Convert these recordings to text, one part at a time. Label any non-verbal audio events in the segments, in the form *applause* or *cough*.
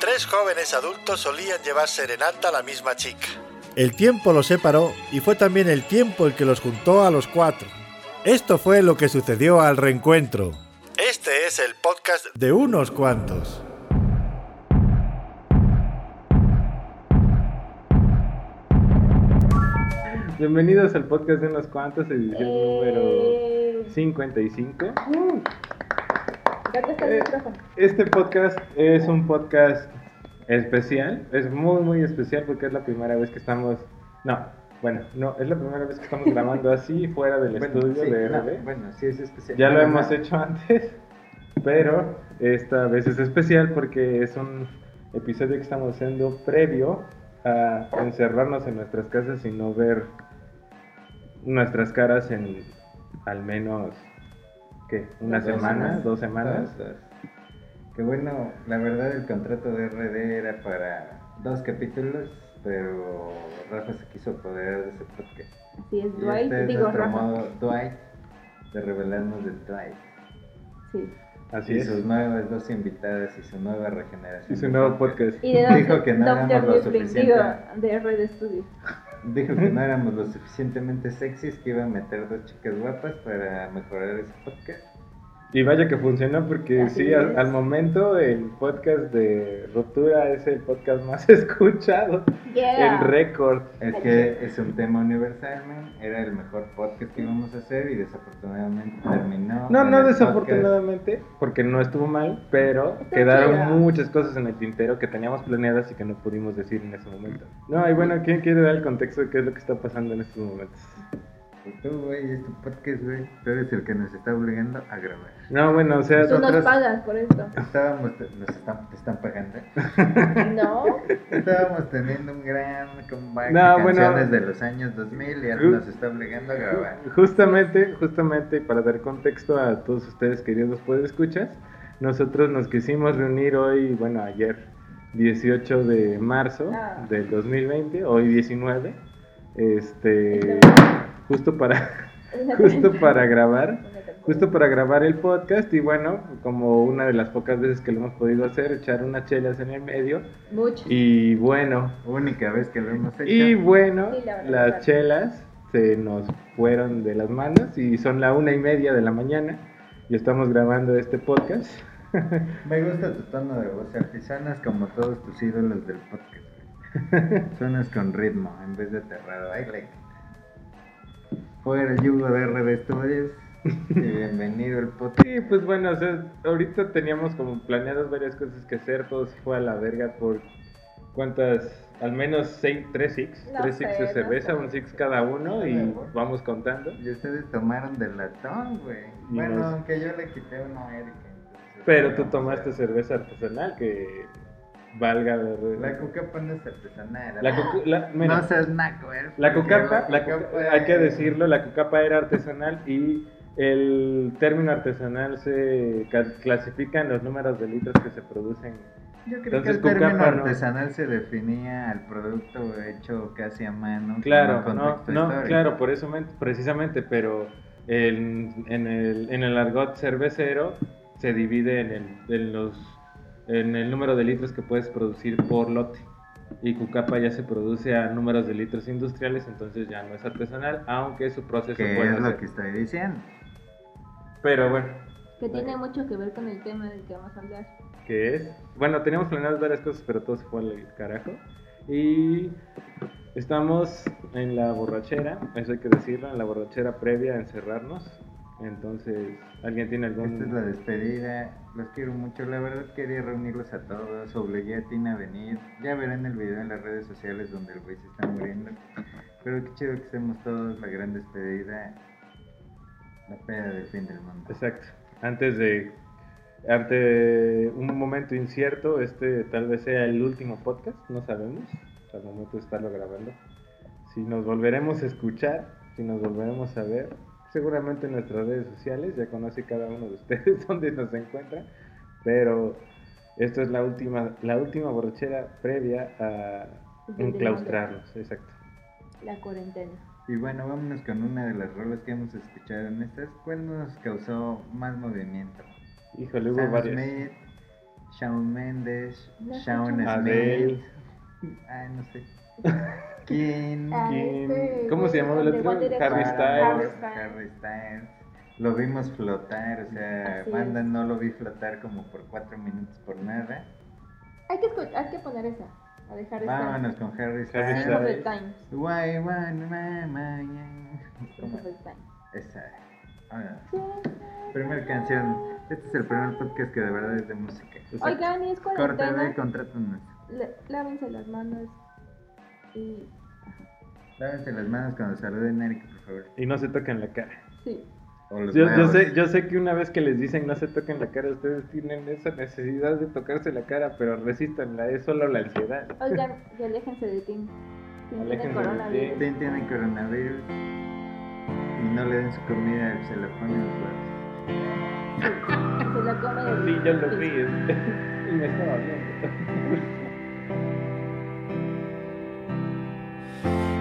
Tres jóvenes adultos solían llevar serenata a la misma chica. El tiempo los separó y fue también el tiempo el que los juntó a los cuatro. Esto fue lo que sucedió al reencuentro. Este es el podcast de unos cuantos. Bienvenidos al podcast de unos cuantos, edición número 55. ¿Dónde está el Eh, micrófono? Este podcast es un podcast especial, es muy muy especial porque es la primera vez que estamos, no, bueno, no, es la primera vez que estamos *laughs* grabando así fuera del estudio sí, de no, RB. bueno, sí es especial. Ya lo hemos no, hecho antes, pero esta vez es especial porque es un episodio que estamos haciendo previo a encerrarnos en nuestras casas y no ver nuestras caras en al menos, ¿qué? ¿Una Dos semana? semanas. ¿Dos semanas? Dos, dos. Que bueno, la verdad el contrato de RD era para dos capítulos, pero Rafa se quiso apoderar de ese podcast. Así es, Y Dwight. este es Digo, nuestro Rafa. modo Dwight de revelarnos del Dwight. Sí. Así y es. sus nuevas dos invitadas y su nueva regeneración. Y su de nuevo podcast. Y de Dijo que no éramos lo suficiente. digo, de Red Studio. *laughs* Dijo que no éramos lo suficientemente sexys, que iba a meter dos chicas guapas para mejorar ese podcast. Y vaya que funcionó porque Así sí, al, momento el podcast de Ruptura es el podcast más *laughs* escuchado Yeah. en récord. Es que es un tema universal, man. Era el mejor podcast que íbamos a hacer y desafortunadamente terminó. No, no el desafortunadamente, porque no estuvo mal, pero quedaron muchas cosas en el tintero que teníamos planeadas y que no pudimos decir en ese momento. No, y bueno, ¿quién quiere dar el contexto de qué es lo que está pasando en estos momentos? Pues tú, güey, es tu podcast, güey. Tú eres el que nos está obligando a grabar. No, bueno, o sea, Tú nos nosotros- pagas por esto. Estábamos, nos están, te están pagando. No. *laughs* Estábamos teniendo un gran comeback No, de bueno. de los años 2000 y ahora nos está obligando a grabar. Justamente, justamente para dar contexto a todos ustedes queridos puede escuchas, nosotros nos quisimos reunir hoy, bueno, ayer 18 de marzo Ah. del 2020, hoy 19, este, justo para, justo para grabar, justo para grabar el podcast y bueno, como una de las pocas veces que lo hemos podido hacer, echar unas chelas en el medio Mucho. y bueno, Única vez que lo hemos hecho. y bueno, Sí, la verdad, las chelas se nos fueron de las manos y son la una y media de la mañana y estamos grabando este podcast. *laughs* Me gusta tu tono de voz, artesanas como todos tus ídolos del podcast. *laughs* Suenas con ritmo en vez de aterrado. I like. Fuera el yugo de RD Studios y bienvenido al podcast. Y pues bueno, o sea, ahorita teníamos como planeadas varias cosas que hacer, todo se fue a la verga por cuántas, al menos seis, tres six, No tres six sé, de no cerveza, sé. un six cada uno y vamos contando. Y ustedes tomaron del latón, güey. Bueno, nos- aunque yo le quité uno a Erika. Pero tú tomaste cerveza artesanal que valga la La cucapa no es artesanal. La cucu- la- mira, no seas naco, güey. La cucapa, la cucapa cuca- hay que decirlo, la cucapa era artesanal y el término artesanal se ca- clasifica en los números de litros que se producen. Yo creo Entonces, que el término no. artesanal se definía al producto hecho casi a mano. Claro, no, no, claro, por eso men- precisamente, pero en, en el, en el argot cervecero se divide en el, en los en el número de litros que puedes producir por lote. Y Cucapa ya se produce a números de litros industriales, entonces ya no es artesanal, aunque su proceso Que puede es lo ser. que estoy diciendo. Pero bueno, Que tiene mucho que ver con el tema del que vamos a hablar. que es. Bueno, teníamos planeadas varias cosas, pero todo se fue al carajo. Y estamos en la borrachera, eso hay que decirlo, en la borrachera previa a encerrarnos. Entonces, ¿alguien tiene algún...? Esta es la despedida. Los quiero mucho. La verdad quería reunirlos a todos. Obligué a Tina a venir. Ya verán el video en las redes sociales donde el güey se está muriendo. Pero qué chido que estemos todos. La gran despedida. La peda del fin del mundo. Exacto. Antes de... Ante un momento incierto, este tal vez sea el último podcast, no sabemos, al momento de estarlo grabando. Si nos volveremos a escuchar, si nos volveremos a ver, seguramente en nuestras redes sociales, ya conoce cada uno de ustedes *laughs* dónde nos encuentra, pero esto es la última, la última borrachera previa a enclaustrarnos, exacto. La cuarentena. Y bueno, vámonos con una de las rolas que hemos escuchado en estas. ¿Cuál nos causó más movimiento? Híjole, hubo Sam varias. Smith, Shawn Mendes, No Shawn. Smith. Ay, no sé. *laughs* ¿Quién? Ah, ¿Quién? este, ¿Cómo se llamaba el de otro? Harry Styles. Harry Styles. Lo vimos flotar, o sea, Así banda es. no lo vi flotar como por cuatro minutos por nada. Hay que, escu- hay que poner esa. A dejar esta. Vámonos con Harry Harry Styles. Of the. Times. Why, why, yeah. King ¿Cómo? of the Times. Esa. Vámonos. Primera canción. Este es el primer podcast que de verdad es de música. Oigan, y es Córtale, cuarentena. contrátanos. Le- Lávense las manos. Y. Lávense las manos cuando saluden a Erika, por favor. Y no se toquen la cara. Sí. Yo, sé, yo sé que una vez que les dicen no se toquen la cara, ustedes tienen esa necesidad de tocarse la cara, pero resístanla, es solo la ansiedad. Oigan, y aléjense de Tim. Tim Aléjense tiene de coronavirus. Tim tiene coronavirus. Y no le den su comida, se la ponen los huevos. Se la come de Sí, yo lo vi y me estaba viendo.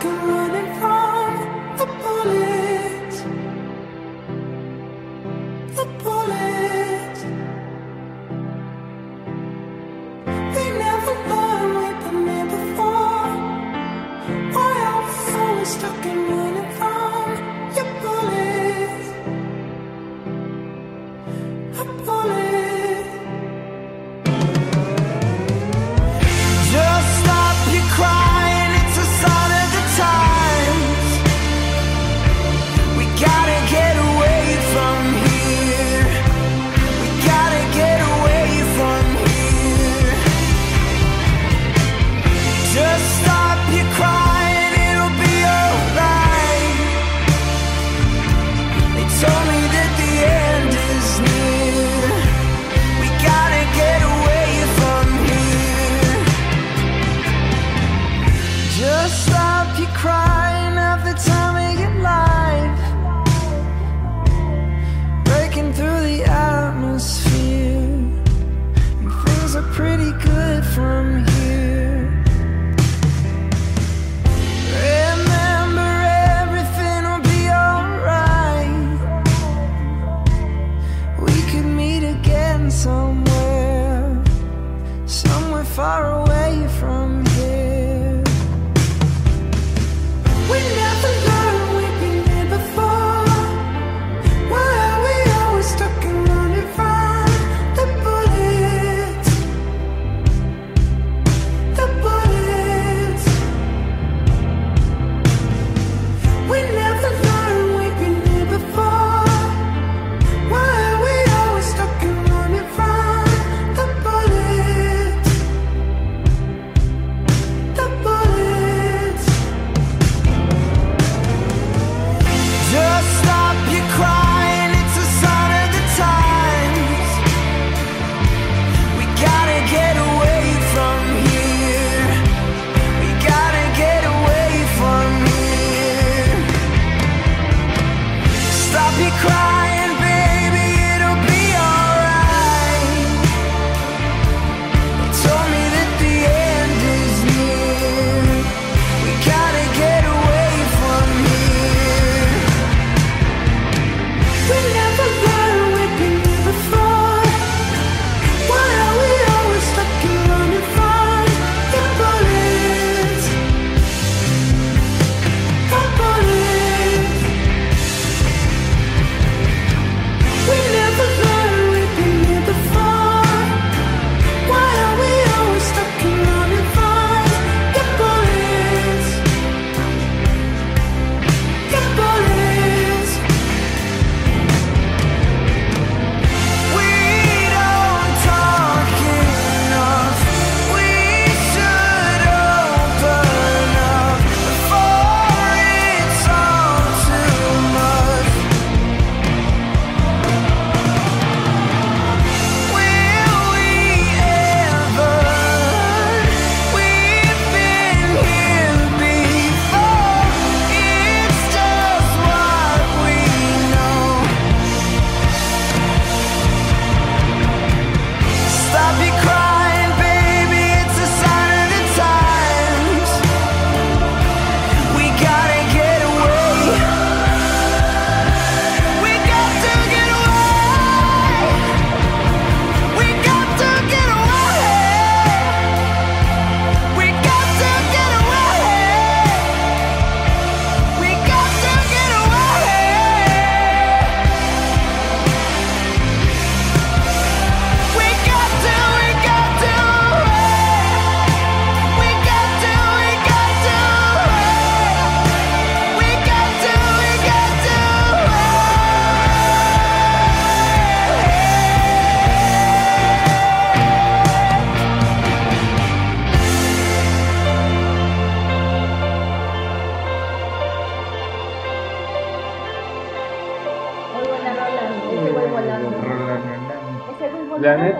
can run.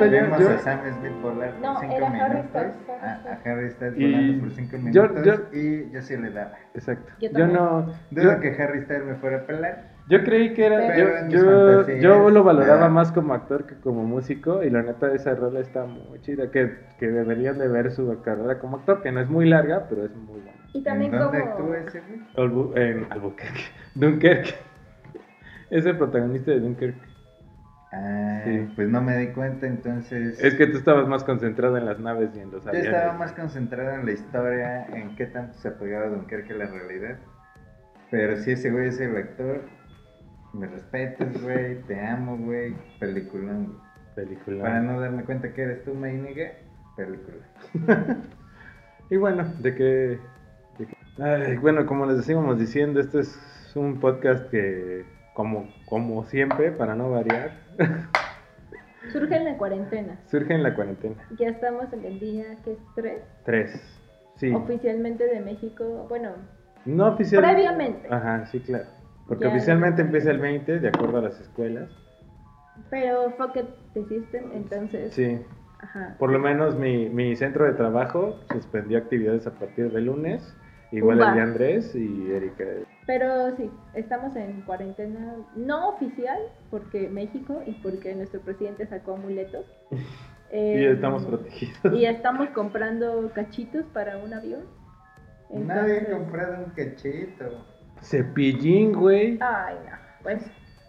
La neta, yo- Vemos yo- a Sam Smith volar por No, 5 era Harry minutos. Styles, A, Harry a Harry Styles Y volando por 5 yo- minutos. yo- y yo sí le daba. Exacto. Yo Yo, no. Dudo Yo, que Harry Styles me fuera a pelar. yo creí que era. Pero yo, yo, yo lo valoraba más como actor que como músico. Y la neta, esa rola está muy chida. Que, que deberían de ver su carrera como actor, que no es muy larga, pero es muy buena. Y también ¿En dónde como... actúa ese en Albuquerque. *laughs* Dunkerque. Es el protagonista de Dunkerque. Ah, Sí. pues no me di cuenta, entonces. Es que tú estabas más concentrado en las naves y en los Yo aviones. estaba más concentrado en la historia, en qué tanto se apegaba Dunkerque a la realidad. Pero si ese güey es el actor, me respetas, güey, te amo, güey, peliculón. Película. Para no darme cuenta que eres tú, Mainiga, película. *laughs* Y bueno, de que, de que- ay, bueno, como les decíamos diciendo, este es un podcast que, como, como siempre, para no variar, *laughs* Surge en la cuarentena. surge en la cuarentena. Ya estamos en el día que es 3. Tres. Sí. Oficialmente de México. Bueno, No oficialmente. previamente. Ajá, sí, claro. Porque Ya. oficialmente empieza el 20, de acuerdo a las escuelas. Pero fuck it, the system, entonces. Sí. Ajá. Por lo menos mi, mi centro de trabajo suspendió actividades a partir de lunes. Igual el de Andrés y Erika. Pero sí, estamos en cuarentena no oficial, porque México y porque nuestro presidente sacó amuletos. *laughs* Y estamos protegidos. Y estamos comprando cachitos para un avión. Nadie ha comprado un cachito. Cepillín, güey. Ay, no. Pues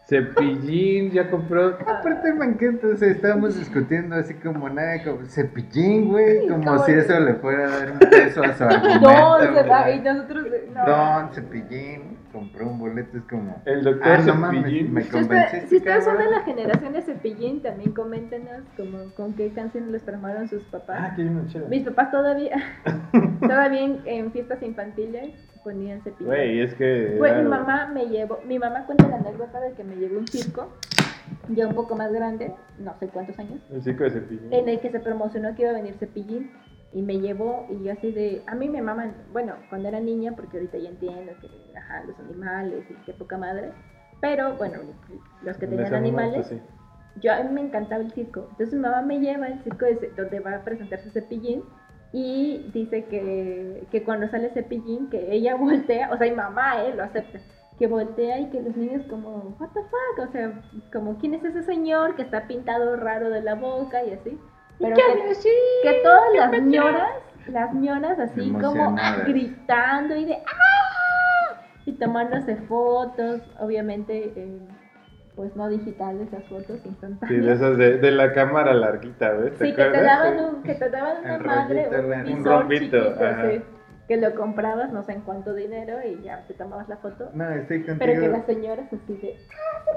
Cepillín, ya compró. Aparte me encanta, o sea, estábamos discutiendo así como nada, como cepillín, güey, como si eso le fuera a dar un peso a su *laughs* argumento. no, se va, güey. y nosotros. No. Don Cepillín compró un boleto, es como... El doctor Ah, no Cepillín. me convenciste, si ustedes son de la generación de Cepillín, también coméntenos como, con qué canción les tramaron sus papás. Ah, una chida. Mis papás todavía, *laughs* todavía en, en fiestas infantiles ponían Cepillín. Güey, es que. Güey, mi mamá me llevó, mi mamá cuenta la anécdota de que me llevó un circo, ya un poco más grande, no sé cuántos años, El circo de Cepillín. en el que se promocionó que iba a venir Cepillín y me llevó y yo así de, a mí me maman, bueno, cuando era niña, porque ahorita ya entiendo que, ajá, los animales y qué poca madre, pero bueno, los que tenían animales, mucho, sí. yo a mí me encantaba el circo. Entonces mi mamá me lleva al circo de- donde va a presentarse Cepillín y dice que, que cuando sale Cepillín, que ella *laughs* voltea, o sea, mi mamá, eh, lo acepta, que voltea y que los niños como, what the fuck, o sea, como, ¿quién es ese señor que está pintado raro de la boca y así? Pero que, que todas las ñoras, las ñoras así como Emocionadas. gritando y de ¡ah! y tomándose fotos, obviamente, eh, pues no digitales las fotos Sí, instantáneas. de esas de, de la cámara larguita, ¿ves? ¿Te Sí, que te daban, Sí. un, que te daban una madre, un un rompito, chiquito, ajá. sí, que lo comprabas no sé en cuánto dinero y ya te tomabas la foto. No, estoy Pero contigo. que las señoras así de ¡ah,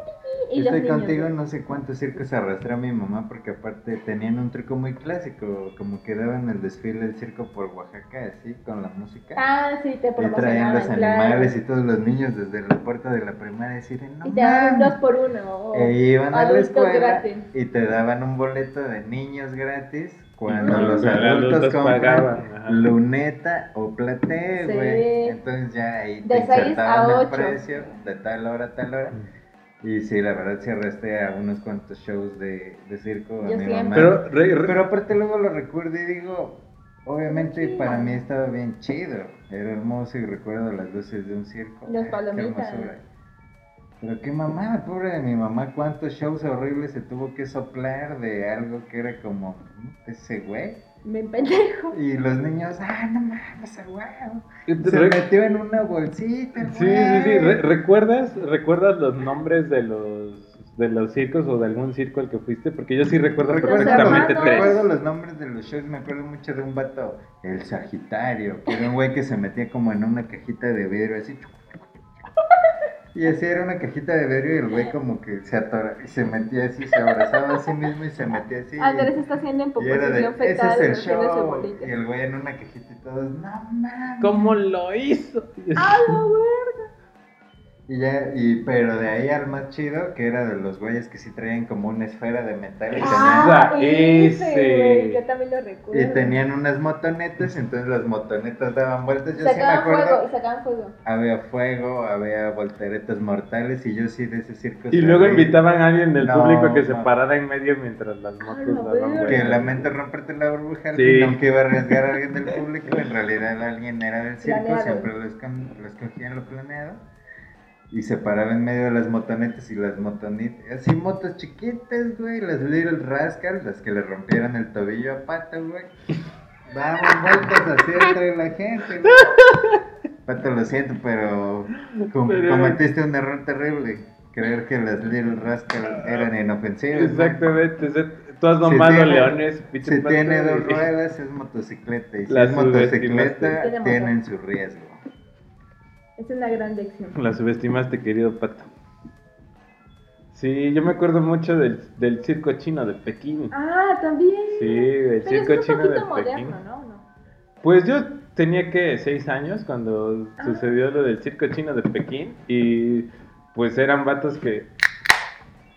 y los Estoy niños. contigo, ¿no? no sé cuántos circos arrastró a mi mamá porque aparte tenían un truco muy clásico, como que daban el desfile del circo por Oaxaca, así, con la música. Ah, sí, te y traían los claro. animales y todos los niños desde la puerta de la primaria decían, no Y te daban un mames". dos por uno. o E iban a la escuela gratis. y te daban un boleto de niños gratis cuando los los adultos, adultos pagaban, ajá. luneta o plateo, Sí. güey. Entonces ya ahí De te a insertaban el precio de tal hora a tal hora. Y sí, la verdad sí arresté a unos cuantos shows de, de circo a Yo mi mamá. Pero, re- re- Pero aparte luego lo recuerdo y digo, obviamente para mí estaba bien chido, era hermoso y recuerdo las luces de un circo. Las Ay, qué palomitas. hermosura. Pero qué mamá, pobre de mi mamá, cuántos shows horribles se tuvo que soplar de algo que era como "Mm, ese güey. Me pendejo. Y los niños, ah, no mames, re- Se metió en una bolsita, el Sí, sí, sí. Re- ¿Recuerdas, ¿Recuerdas los nombres de los de los circos o de algún circo al que fuiste? Porque yo sí recuerdo perfectamente tres. recuerdo los nombres de los shows, me acuerdo mucho de un vato, el Sagitario, que era un güey que se metía como en una cajita de vidrio así. Y así era una cajita de vidrio y el güey como que se atora y se metía así, se abrazaba a sí mismo y se metía así. Andrés está haciendo en y era de, posición ese fetal. es el show. Y el güey en una cajita y todos, no mames. ¿Cómo lo hizo? ¡Ah, la verga! Y ya, y, pero de ahí al más chido, que era de los güeyes que sí traían como una esfera de metal y Ah, ese. ese, güey, yo también lo recuerdo. tenían, y tenían unas motonetas, entonces las motonetas daban vueltas. Yo sí me Sacaban fuego, acuerdo, y sacaban fuego. había fuego, había volteretas mortales y yo sí de ese circo. Y luego invitaban a alguien del No, público que se no. parara en medio mientras las motos Ah, no, daban vueltas. Que lamento romperte la burbuja, Sí. fin, aunque iba a arriesgar a alguien del público, en realidad alguien era del *laughs* circo, Planeado. siempre lo, escon- lo escogían lo planeado. Y se paraba en medio de las motonetas y las motonetas, así motos chiquitas, güey, las Little Rascals, las que le rompieron el tobillo a Pato, güey. Damos vueltas así entre la gente, güey. *laughs* Pato, lo siento, pero, com- Pero- cometiste un error terrible. Creer que las Little Rascals eran inofensivas. Exactamente. Tú has tiene- leones, Si tiene dos *laughs* ruedas es motocicleta y si La es motocicleta tienen su riesgo. Es una gran lección. La subestimaste, querido pato. Sí, yo me acuerdo mucho del, del circo chino de Pekín. Ah, también. Sí, el Pero circo es un chino de poquito Pekín. moderno, ¿no? ¿no? Pues yo tenía que seis años cuando Ah. sucedió lo del circo chino de Pekín y pues eran vatos que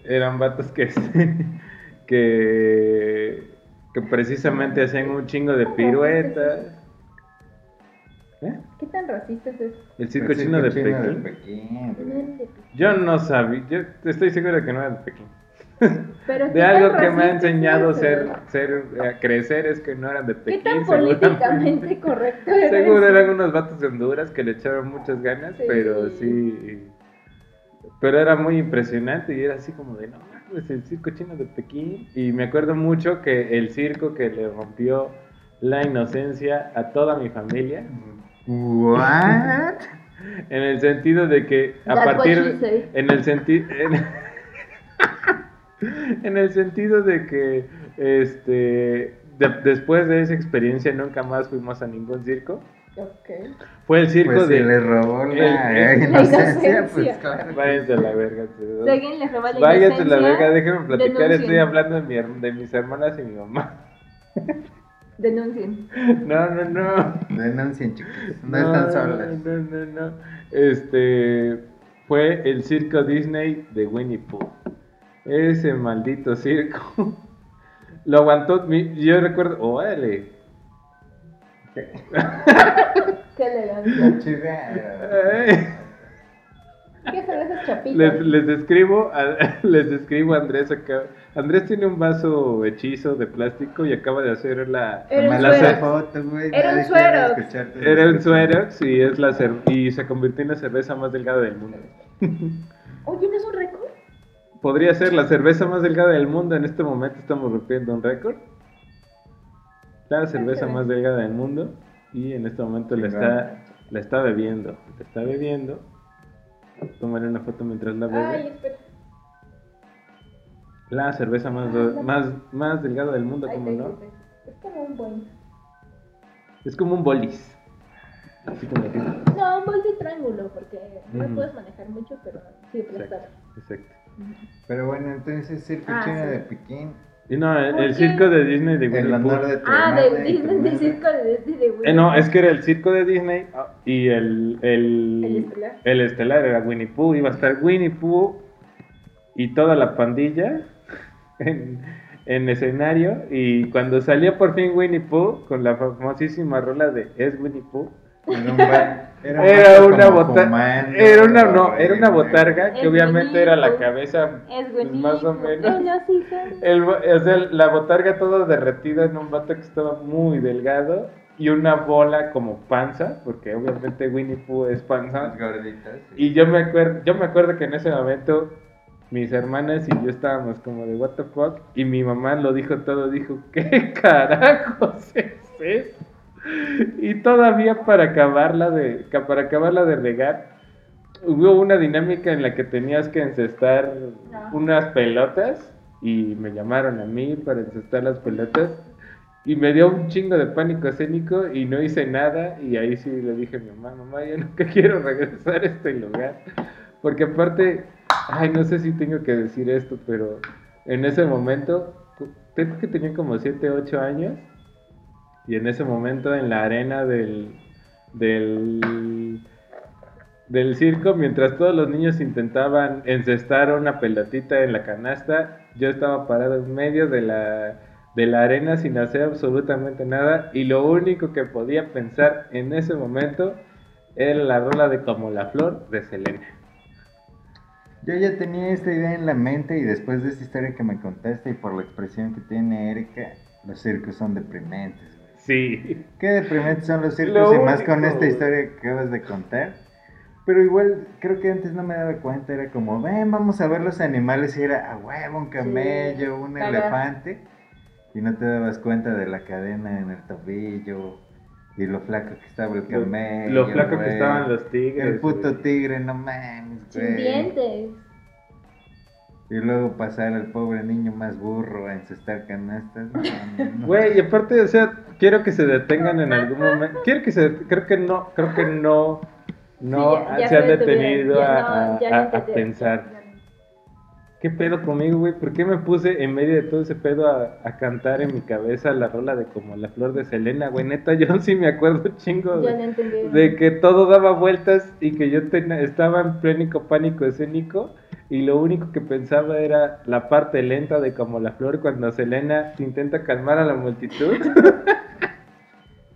eran vatos que *laughs* que que precisamente hacían un chingo de piruetas. ¿Eh? ¿Qué tan racista es eso? El circo El chino de chino Pekín. Yo no sabía, yo estoy seguro de que no era de Pekín. Pero *laughs* ¿qué De tan algo que me ha enseñado ser, ser, eh, crecer es que no eran de ¿Qué Pekín. tan seguramente. políticamente correcto *laughs* era Seguro eso? eran unos vatos de Honduras que le echaron muchas ganas, Sí. pero sí. Pero era muy impresionante y era así como de, no, pues el circo chino de Pekín. Y me acuerdo mucho que el circo que le rompió la inocencia a toda mi familia, What? en el sentido de que a That's partir. En el sentido. En, *laughs* en el sentido de que este de- después de esa experiencia nunca más fuimos a ningún circo. Ok. Fue el circo Pues de. si le robó la el- eh, inocencia, inocencia. pues claro. Váyanse a la verga. ustedes. Si alguien les roba la Váyanse a la verga, déjenme platicar. denuncien. Estoy hablando de, mi de mis hermanas y mi mamá. *laughs* Denuncien. *laughs* No, no, no. Denuncien, chicos. No, están solas. No, no, no. Este fue el circo Disney de Winnie Pooh. Ese maldito circo. *laughs* Lo aguantó. mi- yo recuerdo. ¡Órale! Qué *laughs* elegancia. Les, les describo, a, *laughs* les describo a Andrés acá. Andrés tiene un vaso hechizo de plástico y acaba de hacer la. Era la suero. foto, güey. Era un suero. escucharte. Era un Suerox y es la cer- y se convirtió en la cerveza más delgada del mundo. *laughs* Oye, ¿no es un récord? Podría ser la cerveza más delgada del mundo. En este momento estamos rompiendo un récord. La cerveza más delgada del mundo. Y en este momento la está, la está bebiendo. La está bebiendo. Tomaré una foto mientras la Ay, bebe. espera. La cerveza más, do- más, más delgada del mundo, Ay, ¿cómo te no? Es como un buen. Es como un bolis. Así como aquí. No, un bol de triángulo, porque no puedes manejar mucho, pero sí Exacto. aplastar. Exacto. Pero bueno, entonces circo Ah, chino sí. de Pekín. Y no, el, ¿Por el circo de Disney de Winnie Pooh. Ah, hermana de y tu Disney, de madre. circo de Disney de Winnie. Eh, no, es que era el circo de Disney ah, y el, el, El estelar. el estelar era Winnie Pooh. Iba a estar Winnie Pooh y toda la pandilla *laughs* en, en escenario. Y cuando salió por fin Winnie Pooh con la famosísima rola de Es Winnie Pooh, Era, un ba- era un era vato una botarga. Era una, no, era una botarga que Es obviamente era la cabeza Es pues, más o menos. El, o sea, la botarga toda derretida en un vato que estaba muy delgado y una bola como panza, porque obviamente Winnie Pooh es panza. Más gorditas. sí. Y yo me acuerdo, yo me acuerdo que en ese momento mis hermanas y yo estábamos como de what the fuck y mi mamá lo dijo todo, dijo, ¿qué carajos es eso? Y todavía para acabarla de para acabarla de regar hubo una dinámica en la que tenías que encestar Ah. unas pelotas y me llamaron a mí para encestar las pelotas y me dio un chingo de pánico escénico y no hice nada y ahí sí le dije a mi mamá, mamá, yo nunca *laughs* quiero regresar a este lugar. Porque aparte, ay, no sé si tengo que decir esto, pero en ese momento, creo que tenía como 7, 8 años y en ese momento en la arena del, del, circo, mientras todos los niños intentaban encestar una pelotita en la canasta, yo estaba parado en medio de la, de la arena sin hacer absolutamente nada y lo único que podía pensar en ese momento era la rola de Como la Flor de Selena. Yo ya tenía esta idea en la mente y después de esta historia que me contaste y por la expresión que tiene Erika, los circos son deprimentes. Sí. Qué deprimentes son los circos Lo y más con esta historia que acabas de contar. Pero igual creo que antes no me daba cuenta, era como, ven, vamos a ver los animales y era a huevo, un camello, un elefante. Y no te dabas cuenta de la cadena en el tobillo y lo flaco que estaba el camello. Lo flaco que estaban los tigres. El puto güey. tigre, no mames, Sin dientes. Y luego pasar al pobre niño más burro a encestar canastas. No, no, no. Güey, y aparte, o sea, quiero que se detengan en algún momento. Quiero que se. Creo que no, creo que no. No Sí, ya- ya se han detenido a, no- pensar. ¿Qué pedo conmigo, güey? ¿Por qué me puse en medio de todo ese pedo a, a cantar en mi cabeza la rola de como la flor de Selena, güey? Neta, yo *laughs* sí me acuerdo chingo no de que todo daba vueltas y que yo ten- estaba en plénico pánico escénico y lo único que pensaba era la parte lenta de como la flor cuando Selena intenta calmar a la multitud. *laughs*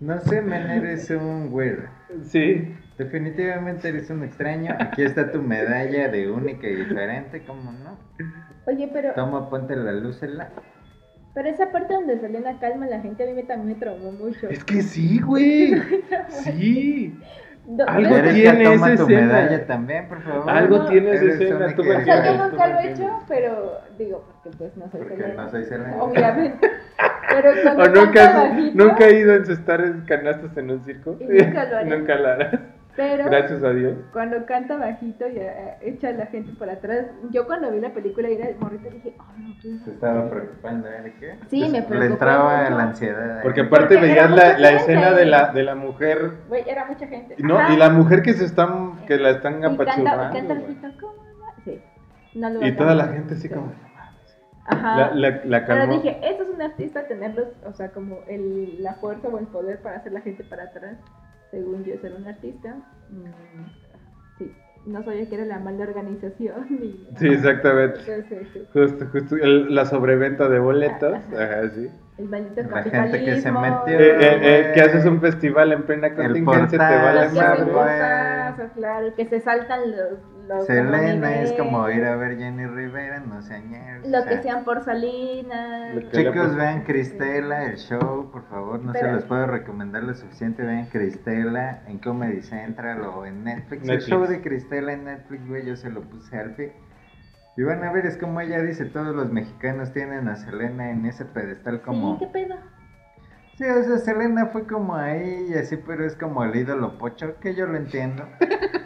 No sé, man, eres un güero. sí. Definitivamente eres un extraño. Aquí está tu medalla de única y diferente, ¿cómo no? Oye, pero, Toma, ponte la luz en la. pero esa parte donde Selena calma a la gente a mí me, también me traumó mucho. Es que sí, güey. *laughs* Sí. Algo tiene toma esa tu escena. medalla también, por favor. Algo no, tiene esa escena. tú O sea, yo nunca lo he hecho, pero digo, porque pues no soy Porque no soy. Obviamente. *laughs* Pero cuando ¿O nunca, bajito, nunca he ido a encestar en canastas en un circo? Y nunca lo *laughs* haré. Nunca lo harás. Pero Gracias a Dios. cuando canta bajito y eh, echa a la gente para atrás, yo cuando vi la película y era morrito dije, oh no, qué Se estaba preocupando, ¿eh? ¿Qué? Sí, me Le preocupó entraba mucho. la ansiedad. Porque ¿eh? aparte Porque veías la, la escena de la, de la mujer. Güey, era mucha gente. No, Ajá. y la mujer que se están, que la están Y canta, y apachurrando. canta el güey. pito, ¿cómo? Sí. No lo Y toda la gente así Sí. como. Ajá. La, la, la Pero dije, eso es un artista tenerlos, o sea, como el, la fuerza o el poder para hacer la gente para atrás, según yo, ser un artista. Mm, sí, no sabía que era la mala organización. *laughs* Ni... Sí, exactamente. Entonces, sí, Justo, justo. el- la sobreventa de boletos. Ajá. Ajá, sí. el maldito La gente que se capitalismo. metió. Eh, eh, eh, güey. que haces un festival en plena contingencia, te vale madre. güey. cosas, claro, que se saltan los... los Selena es como ir a ver Jenny Rivera, no sean nerds, Lo o que sea, sean por Salinas. Chicos, vean Cristela, el show, por favor, no se los puedo recomendar lo suficiente. Vean Cristela en Comedy Central o en Netflix. Netflix. El show de Cristela en Netflix, güey, yo se lo puse a Alfie. Y van a ver, es como ella dice: todos los mexicanos tienen a Selena en ese pedestal como. Sí, ¿qué pedo? Sí, o sea, Selena fue como ahí y así, pero es como el ídolo pocho, que yo lo entiendo.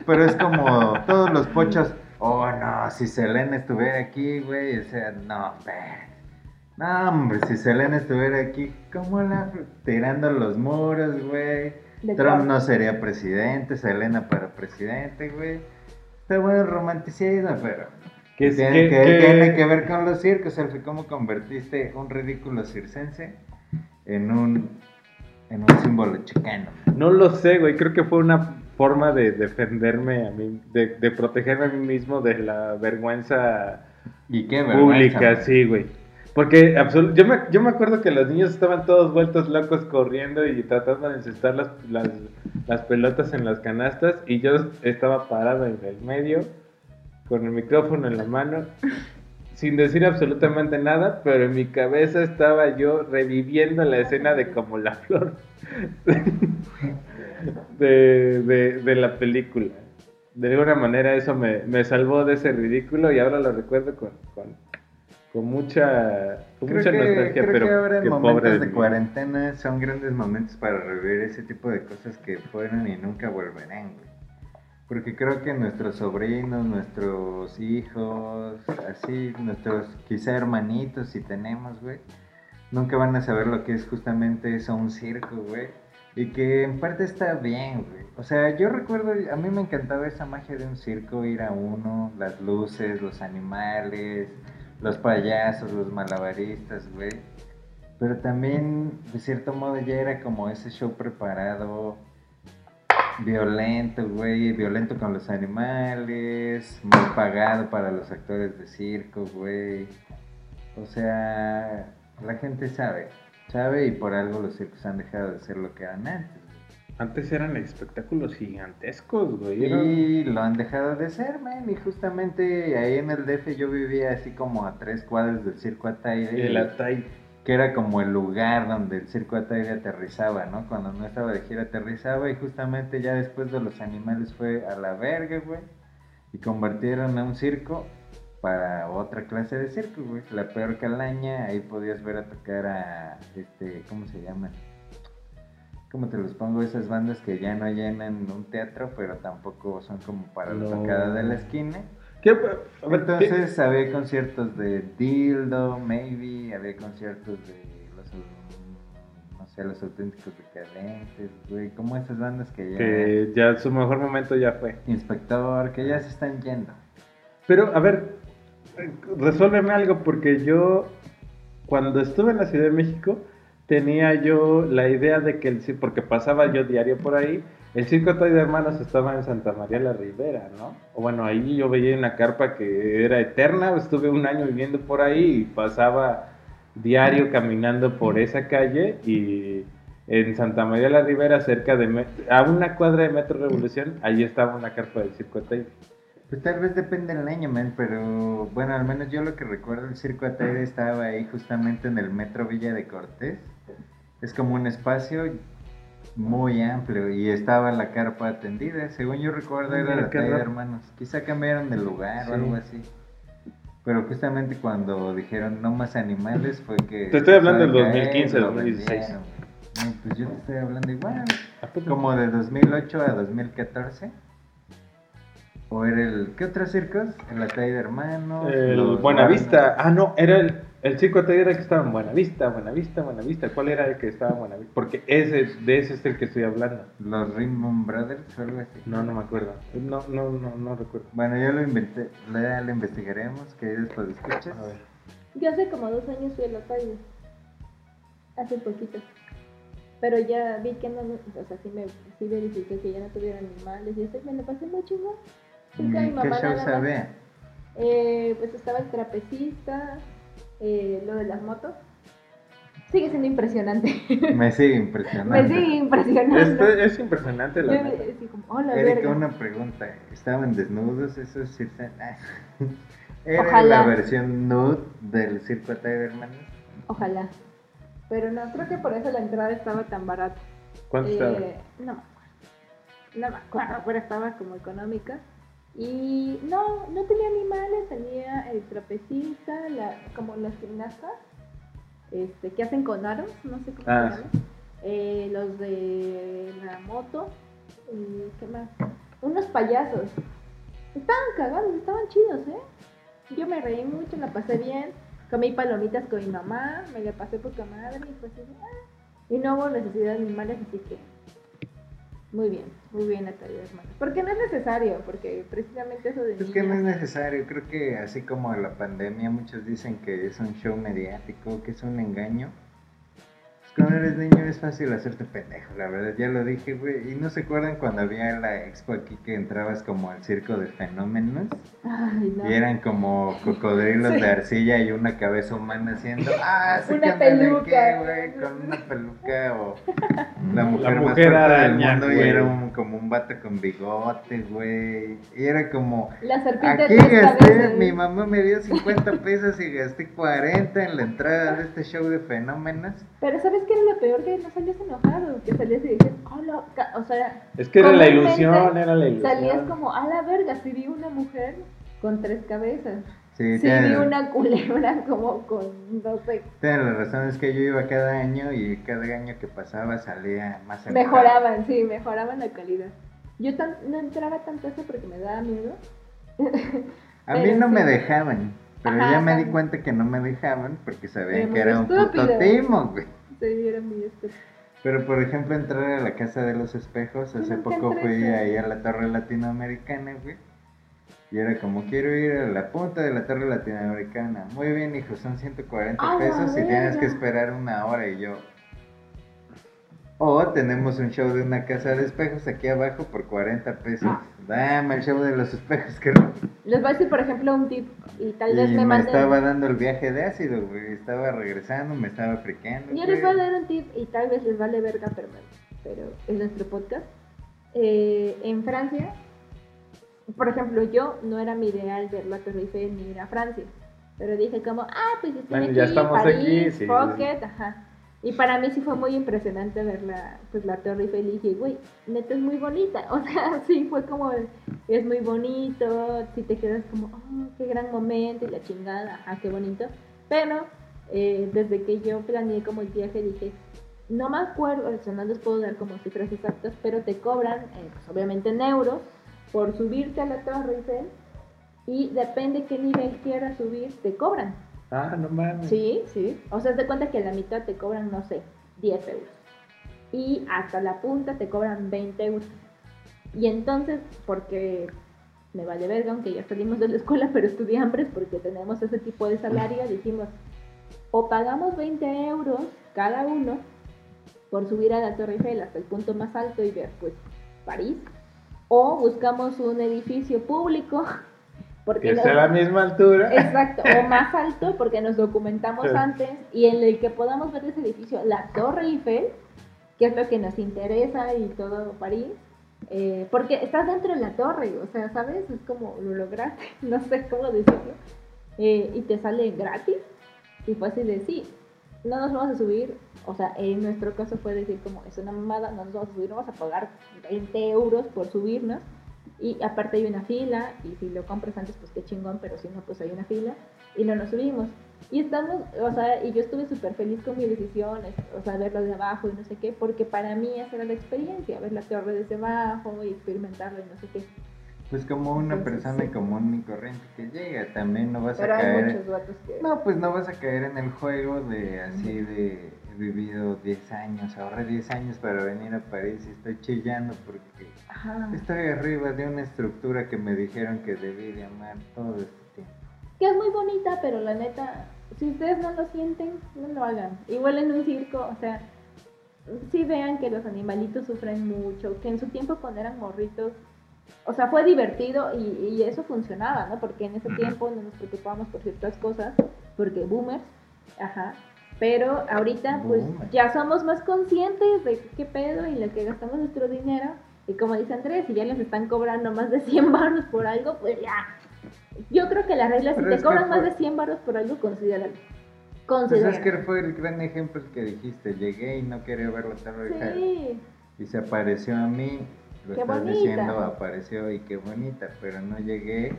Pero es como todos los pochos, oh no, si Selena estuviera aquí, güey, o sea, no, ve. No, hombre, si Selena estuviera aquí, ¿cómo la tirando los muros, güey? Trump no sería presidente, Selena para presidente, güey. Está bueno romanticismo, pero Que es- tiene, que- que, tiene que ver con los circos, Alfie, cómo convertiste un ridículo circense en un, en un símbolo chicano. No lo sé, güey. Creo que fue una forma de defenderme a mí, de, de protegerme a mí mismo de la vergüenza ¿Y qué pública, güey. sí, güey. Porque yo me, yo me acuerdo que los niños estaban todos vueltos locos corriendo y tratando de encestar las, las, las pelotas en las canastas y yo estaba parado en el medio con el micrófono en la mano sin decir absolutamente nada, pero en mi cabeza estaba yo reviviendo la escena de como la flor *laughs* de, de, de la película. De alguna manera eso me, me salvó de ese ridículo y ahora lo recuerdo con, con, con mucha, con Creo mucha que, nostalgia, creo pero que ahora en momentos de mí. cuarentena son grandes momentos para revivir ese tipo de cosas que fueron y nunca volverán, güey. Porque creo que nuestros sobrinos, nuestros hijos, así, nuestros quizá hermanitos, si tenemos, güey, nunca van a saber lo que es justamente eso, un circo, güey. Y que en parte está bien, güey. O sea, yo recuerdo, a mí me encantaba esa magia de un circo, ir a uno, las luces, los animales, los payasos, los malabaristas, güey. Pero también, de cierto modo, ya era como ese show preparado Violento, güey, violento con los animales, mal pagado para los actores de circo, güey. O sea, la gente sabe, sabe y por algo los circos han dejado de ser lo que eran antes. Antes eran espectáculos gigantescos, güey. Y lo han dejado de ser, man. Y justamente ahí en el DF yo vivía así como a tres cuadras del circo Ataide. El Atay. Que era como el lugar donde el circo Ataide aterrizaba, ¿no? Cuando no estaba de gira aterrizaba y justamente ya después de los animales fue a la verga, güey. Y convirtieron a un circo para otra clase de circo, güey. La peor calaña, ahí podías ver a tocar a, este, ¿cómo se llaman? ¿Cómo te los pongo? Esas bandas que ya no llenan un teatro, pero tampoco son como para la No. tocada de la esquina. ¿Qué? A ver, ¿qué? Entonces había conciertos de Dildo, Maybe, había conciertos de los, no sé, los auténticos decadentes, güey, como esas bandas que ya... Que ya su mejor momento ya fue. Inspector, que ya se están yendo. Pero, a ver, resuélveme algo, porque yo, cuando estuve en la Ciudad de México, tenía yo la idea de que el porque pasaba yo diario por ahí, el circo Toy de Hermanos estaba en Santa María la Ribera, ¿no? O bueno, ahí yo veía una carpa que era eterna, estuve un año viviendo por ahí y pasaba diario caminando por esa calle y en Santa María la Ribera, cerca de, a una cuadra de Metro Revolución, allí estaba una carpa del circo Toy. Pues tal vez depende del año, man, pero bueno, al menos yo lo que recuerdo, el circo Ataide estaba ahí justamente en el metro Villa de Cortés. Es como un espacio muy amplio y estaba la carpa atendida. Según yo recuerdo era la raro. Hermanos. Quizá cambiaron de lugar Sí. o algo así. Pero justamente cuando dijeron no más animales fue que... Te estoy hablando del empezaron a 2015, lo 2016. vendieron. No, pues yo te estoy hablando igual. Como de 2008 a 2014. ¿O era el... ¿Qué otros circos? El Ataide Hermanos. El los Buenavista. Ah, no, era el, el circo Toy era el que estaba en Buenavista, Buenavista, Buenavista. ¿Cuál era el que estaba en Buenavista? Porque ese, de ese es el que estoy hablando. Los Rainbow Brothers o algo así. No, no me acuerdo. No, no, no, no recuerdo. Bueno, yo lo inventé, ya lo investigaremos, queridos por escuchas. A ver. Yo hace como dos años fui a la calle. Hace poquito. Pero ya vi que no, o sea, sí, me, sí verifiqué que ya no tuviera animales y eso, me lo pasé muy chingón. ¿Qué show sabía? Eh, pues estaba el trapecista, eh, lo de las motos. Sigue siendo impresionante. *laughs* Me sigue impresionando. *laughs* Me sigue impresionando. Es impresionante la hola, Erika, verga. una pregunta. ¿Estaban desnudos esos? Ah. *laughs* ¿Era Ojalá. la versión nude del circo Hermanos? Ojalá. Pero no, creo que por eso la entrada estaba tan barata. ¿Cuánto Eh, estaba? No me acuerdo. No me acuerdo, pero estaba como económica. Y no, no tenía animales, tenía el trapecista, la, como las gimnastas, este, que hacen con aros, no sé cómo Ah, se llama. Eh, los de la moto, y qué más. Unos payasos. Estaban cagados, estaban chidos, ¿eh? Yo me reí mucho, la pasé bien. Comí palomitas con mi mamá, me la pasé poca madre y pues ah. Y no hubo necesidad de animales, así que muy bien, muy bien Natalia, hermano. Porque no es necesario, porque precisamente eso de Es que no es necesario, creo que así como la pandemia, muchos dicen que es un show mediático, que es un engaño. Cuando eres niño es fácil hacerte pendejo, la verdad, ya lo dije, güey. Y no se acuerdan cuando había la expo aquí que entrabas como al circo de fenómenos Ay, no. y eran como cocodrilos Sí. de arcilla y una cabeza humana haciendo, *laughs* ah, Una sácame de peluca. güey, con una peluca o *laughs* la mujer, más mujer fuerte del mundo y era un, como un vato con bigote, güey. Y era como, La serpiente Aquí gasté, mi mamá me dio 50 pesos y gasté 40 en la entrada de este show de fenómenos. Pero ¿sabes qué era lo peor? Que no salías enojado, que salías y dices, hola, ca- o sea, Es que era la ilusión, era la ilusión. salías como, a la verga, si vi una mujer con tres cabezas. Sí, Sí, vi una culebra como con, no sé, la razón, es que yo iba cada año y cada año que pasaba salía más enojado. mejoraban, sí, mejoraban la calidad. Yo tan- no entraba tanto eso porque me daba miedo. *laughs* A mí no sí. me dejaban, pero Ajá, ya me di cuenta que no me dejaban porque sabían que era un puto timo, güey. Estúpido. Pero por ejemplo entrar a la Casa de los Espejos, hace poco fui ahí a la Torre Latinoamericana, güey. Y era como, quiero ir a la punta de la Torre Latinoamericana. Muy bien, hijo, son 140 ¡A la pesos y tienes que esperar una hora. Y yo, O tenemos un show de una casa de espejos aquí abajo por 40 pesos. Dame el show de los espejos que Les voy a decir, por ejemplo, un tip y tal vez Y me me manden... estaba dando el viaje de ácido, güey. Estaba regresando, me estaba friqueando. Yo les voy a dar un tip y tal vez les vale verga, pero, pero es nuestro podcast. Eh, en Francia, por ejemplo, yo no era mi ideal ver la Torre Eiffel ni ir a Francia. Pero dije como, ah, pues estoy Bueno, aquí, ya estamos París, aquí, sí, it, ajá. Y para mí sí fue muy impresionante ver la, pues, la Torre Eiffel y dije, güey, neta es muy bonita. *laughs* O sea, sí, fue como, es muy bonito, si te quedas como, oh, qué gran momento y la chingada, ajá, qué bonito. Pero eh, desde que yo planeé como el viaje dije, no me acuerdo, o sea, no les puedo dar como cifras exactas, pero te cobran, eh, pues, obviamente en euros, por subirte a la Torre Eiffel y depende qué nivel quieras subir, te cobran. Ah, no mames. Sí, sí. O sea, te cuenta que la mitad te cobran, no sé, 10 euros. Y hasta la punta te cobran 20 euros. Y entonces, porque me vale verga, aunque ya salimos de la escuela, pero estudié hambres porque tenemos ese tipo de salario, dijimos, o pagamos 20 euros cada uno por subir a la Torre Eiffel hasta el punto más alto y ver, pues, París, o buscamos un edificio público, porque Que a la misma altura. Exacto, o *laughs* más alto porque nos documentamos antes y en el que podamos ver ese edificio, la Torre Eiffel, que es lo que nos interesa y todo París, eh, porque estás dentro de la torre, o sea, ¿sabes? Es como lo lograste, *laughs* no sé cómo decirlo, eh, y te sale gratis, y fue así de sí, no nos vamos a subir, o sea, en nuestro caso fue decir como es una mamada, no nos vamos a subir, no vamos a pagar 20 euros por subirnos, y aparte hay una fila, y si lo compras antes, pues qué chingón, pero si no, pues hay una fila, y no nos subimos. Y estamos, o sea, y yo estuve súper feliz con mi decisión, o sea, verlo de abajo y no sé qué, porque para mí esa era la experiencia, ver la torre desde abajo y experimentarlo y no sé qué. Pues como una Entonces, persona sí. común y corriente que llega, también no vas Pero a hay caer. muchos vatos que... No, pues no vas a caer en el juego de así de vivido 10 años, ahorré 10 años para venir a París y estoy chillando porque Ajá. estoy arriba de una estructura que me dijeron que debí de amar todo este tiempo. Que es muy bonita, pero la neta, si ustedes no lo sienten, no lo hagan. Igual en un circo, o sea, sí vean que los animalitos sufren mucho, que en su tiempo cuando eran morritos, o sea, fue divertido y, y eso funcionaba, ¿no? Porque en ese tiempo no nos preocupábamos por ciertas cosas, porque boomers, ajá. Pero ahorita pues ya somos más conscientes de qué pedo y lo que gastamos nuestro dinero. Y como dice Andrés, si ya les están cobrando más de *laughs* 100 baros por algo, pues ya. Yo creo que la regla si te cobran más de 100 baros por algo, considéralo. Pues Considéralo. es que fue el gran ejemplo que dijiste, llegué y no quería ver la Eiffel Sí, y se apareció a mí, lo Qué estás bonita. diciendo, apareció y qué bonita, pero no llegué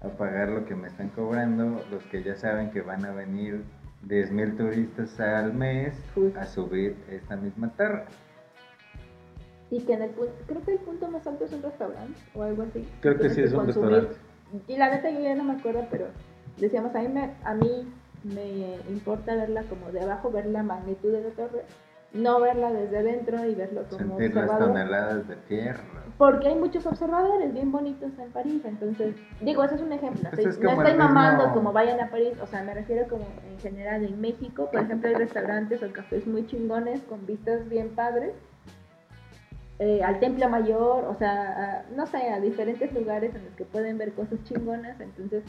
a pagar lo que me están cobrando los que ya saben que van a venir 10 mil turistas al mes a subir esta misma torre. y que en el punto, creo que el punto más alto es un restaurante o algo así. Creo que sí es un consumir. restaurante. Y la neta yo ya no me acuerdo, pero decíamos, a mí, me, a mí me importa verla como de abajo, ver la magnitud de la torre, no verla desde adentro y verlo como Sentir las toneladas de tierra. Porque hay muchos observadores bien bonitos en París, entonces, digo, ese es un ejemplo. Pues no estoy mismo- mamando como vayan a París, o sea, me refiero como en general en México, por ejemplo, hay restaurantes o cafés muy chingones con vistas bien padres. eh, al Templo Mayor, o sea, a- no sé, a diferentes lugares en los que pueden ver cosas chingonas, entonces,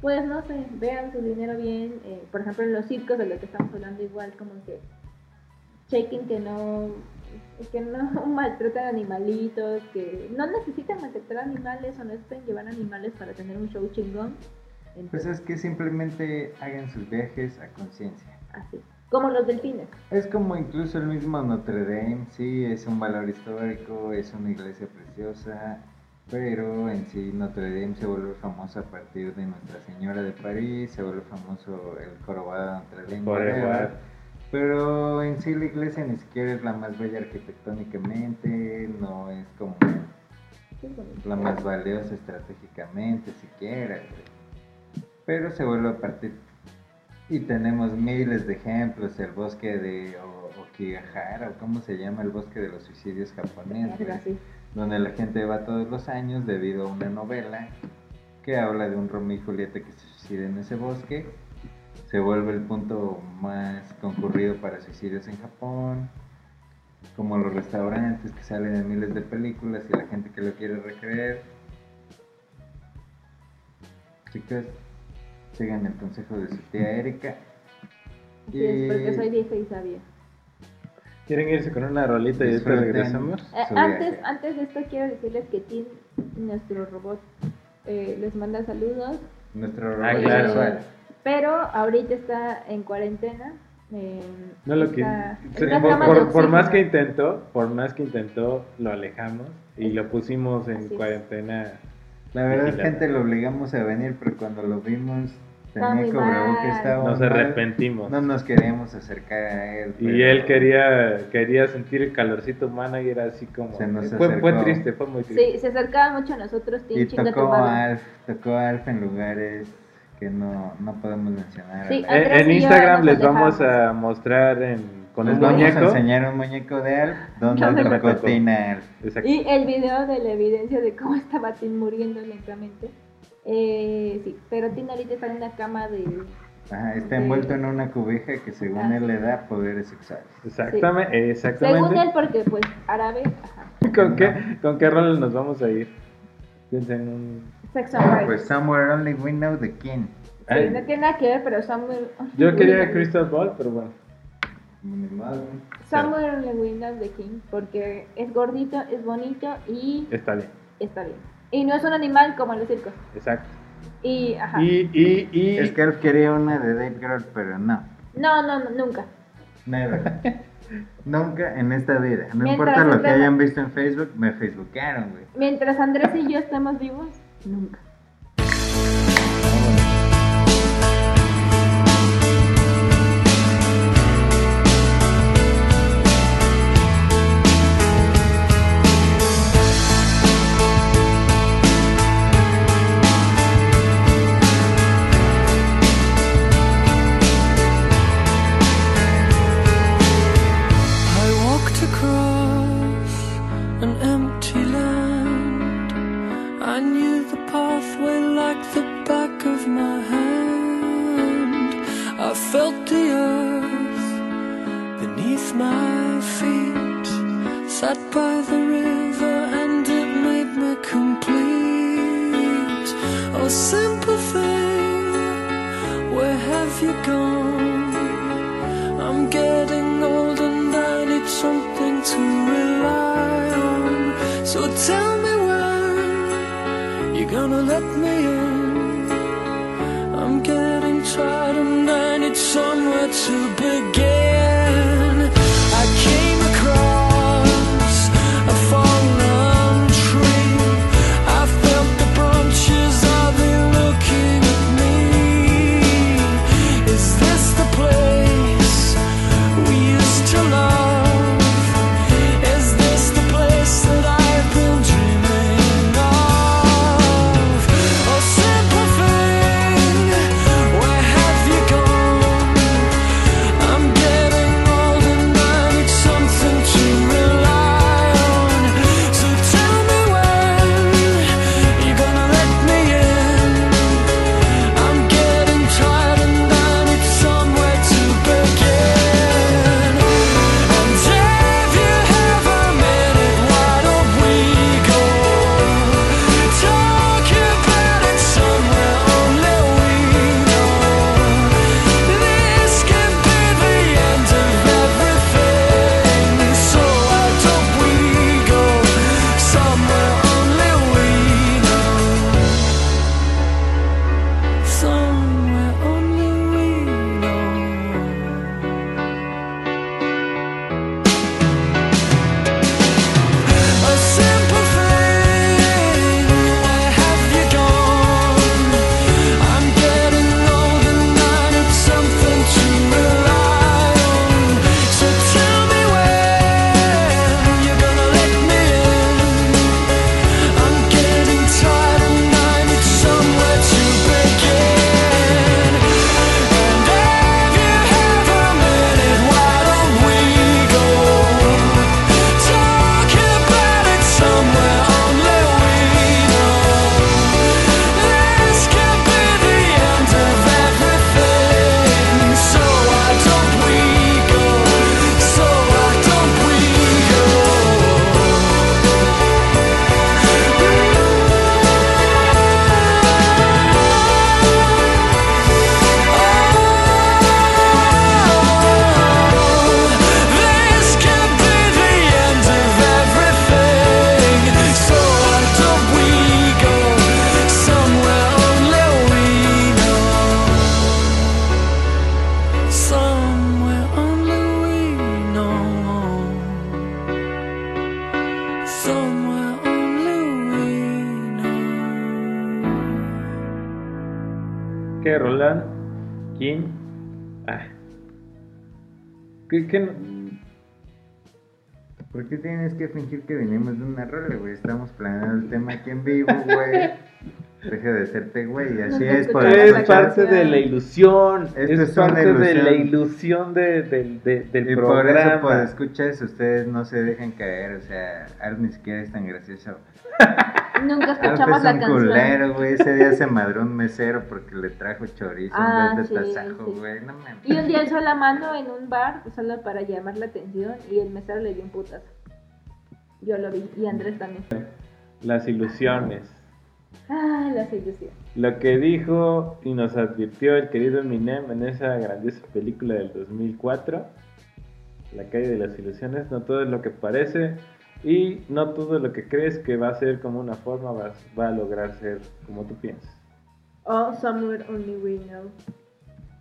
pues no sé, vean su dinero bien, eh, por ejemplo, en los circos de lo que estamos hablando igual, como que chequen que no que no *laughs* maltratan animalitos, que no necesitan maltratar animales o no necesitan llevar animales para tener un show chingón. Pues es que simplemente hagan sus viajes a conciencia. así. Como los delfines. Es como incluso el mismo Notre Dame, sí, es un valor histórico, es una iglesia preciosa, pero en sí Notre Dame se vuelve famoso a partir de Nuestra Señora de París, se vuelve famoso el jorobado de Notre Dame. Pero en sí la iglesia ni siquiera es la más bella arquitectónicamente, no es como la más valiosa estratégicamente siquiera, güey. pero se vuelve a partir y tenemos miles de ejemplos, el bosque de O- Okigahara, o cómo se llama el bosque de los suicidios japoneses, Verga, sí. donde la gente va todos los años debido a una novela que habla de un Romeo y Julieta que se suicida en ese bosque, se vuelve el punto más concurrido para suicidios en Japón. como los restaurantes que salen en miles de películas y la gente que lo quiere recrear. Chicas, sigan el consejo de su tía Erika. Sí, es porque soy vieja y sabia. ¿Quieren irse con una rolita y después regresamos? Eh, antes, antes de esto quiero decirles que Tim, nuestro robot, eh, les manda saludos. Nuestro Ah, robot claro. sexual. Pero ahorita está en cuarentena. eh, No lo que está- en por, por- por más que intentó, por más que intentó, lo alejamos y lo pusimos en Así es. cuarentena. La verdad, Vigilada. gente, lo obligamos a venir, pero cuando lo vimos, tenía muy cubrebocas, mal. estaba Nos mal. arrepentimos. No nos queríamos acercar a él. Y él quería quería sentir el calorcito humano y era así como Se nos fue, fue triste, fue muy triste. Sí, se acercaba mucho a nosotros, Tim, Y tocó a Alf, tocó a Alf en lugares que no, no podemos mencionar. Sí, Eh, en Instagram les vamos a mostrar en, con Les un vamos a muñeco. enseñar un muñeco de Alf donde ¿Dónde lo tocó? Tina Alf. Exacto. Y el video de la evidencia de cómo estaba Tim muriendo lentamente. Eh, sí, pero Tim ahorita está en una cama de... Ajá, está Sí. envuelto en una cubija que según él sí. le da poderes sexuales. Exactamente, Según exactamente. él, porque pues árabe, ajá. *laughs* ¿Con qué, ¿Con qué rol nos vamos a ir? Piensa en un... Sex and. Pues Somewhere Only We Know the King. Sí, Ay, no tiene nada que ver, pero Samuel... yo quería Crystal Ball, pero bueno. Samuel en the Windows the King, porque es gordito, es bonito y Está bien, está bien. Y no es un animal como en los circos. exacto. Y, ajá. Y, y, y... Es que Alf quería una de Dave Grohl, pero no. No, no, no, nunca. Never. *laughs* Nunca en esta vida. No Mientras importa lo que hayan visto en Facebook, me facebookearon, güey. Mientras Andrés y yo estemos vivos, nunca. ¿Por qué tienes que fingir que venimos de una rola, güey? Estamos planeando el tema aquí en vivo, güey. Deja de hacerte, güey. Así No es, por Es parte de la ilusión. Esto es es una parte de ilusión. la ilusión de, del- de- del Y por programa. eso, pues, escuchas, ustedes no se dejan caer. O sea, Art ni siquiera es tan gracioso. *laughs* Nunca escuchamos es la un canción. culero, güey. Ese día se madró un mesero porque le trajo chorizo Ah, en vez de sí, tasajo, sí. güey. No mames. Y un día alzó la mano en un bar solo para llamar la atención y el mesero le dio un putazo. Yo lo vi y Andrés también. Las ilusiones. Ah, las ilusiones. Lo que dijo y nos advirtió el querido Eminem en esa grandiosa película del 2004, La calle de las ilusiones, no todo es lo que parece y no todo lo que crees que va a ser como una forma va, va a lograr ser como tú piensas. O Somewhere Only We Know.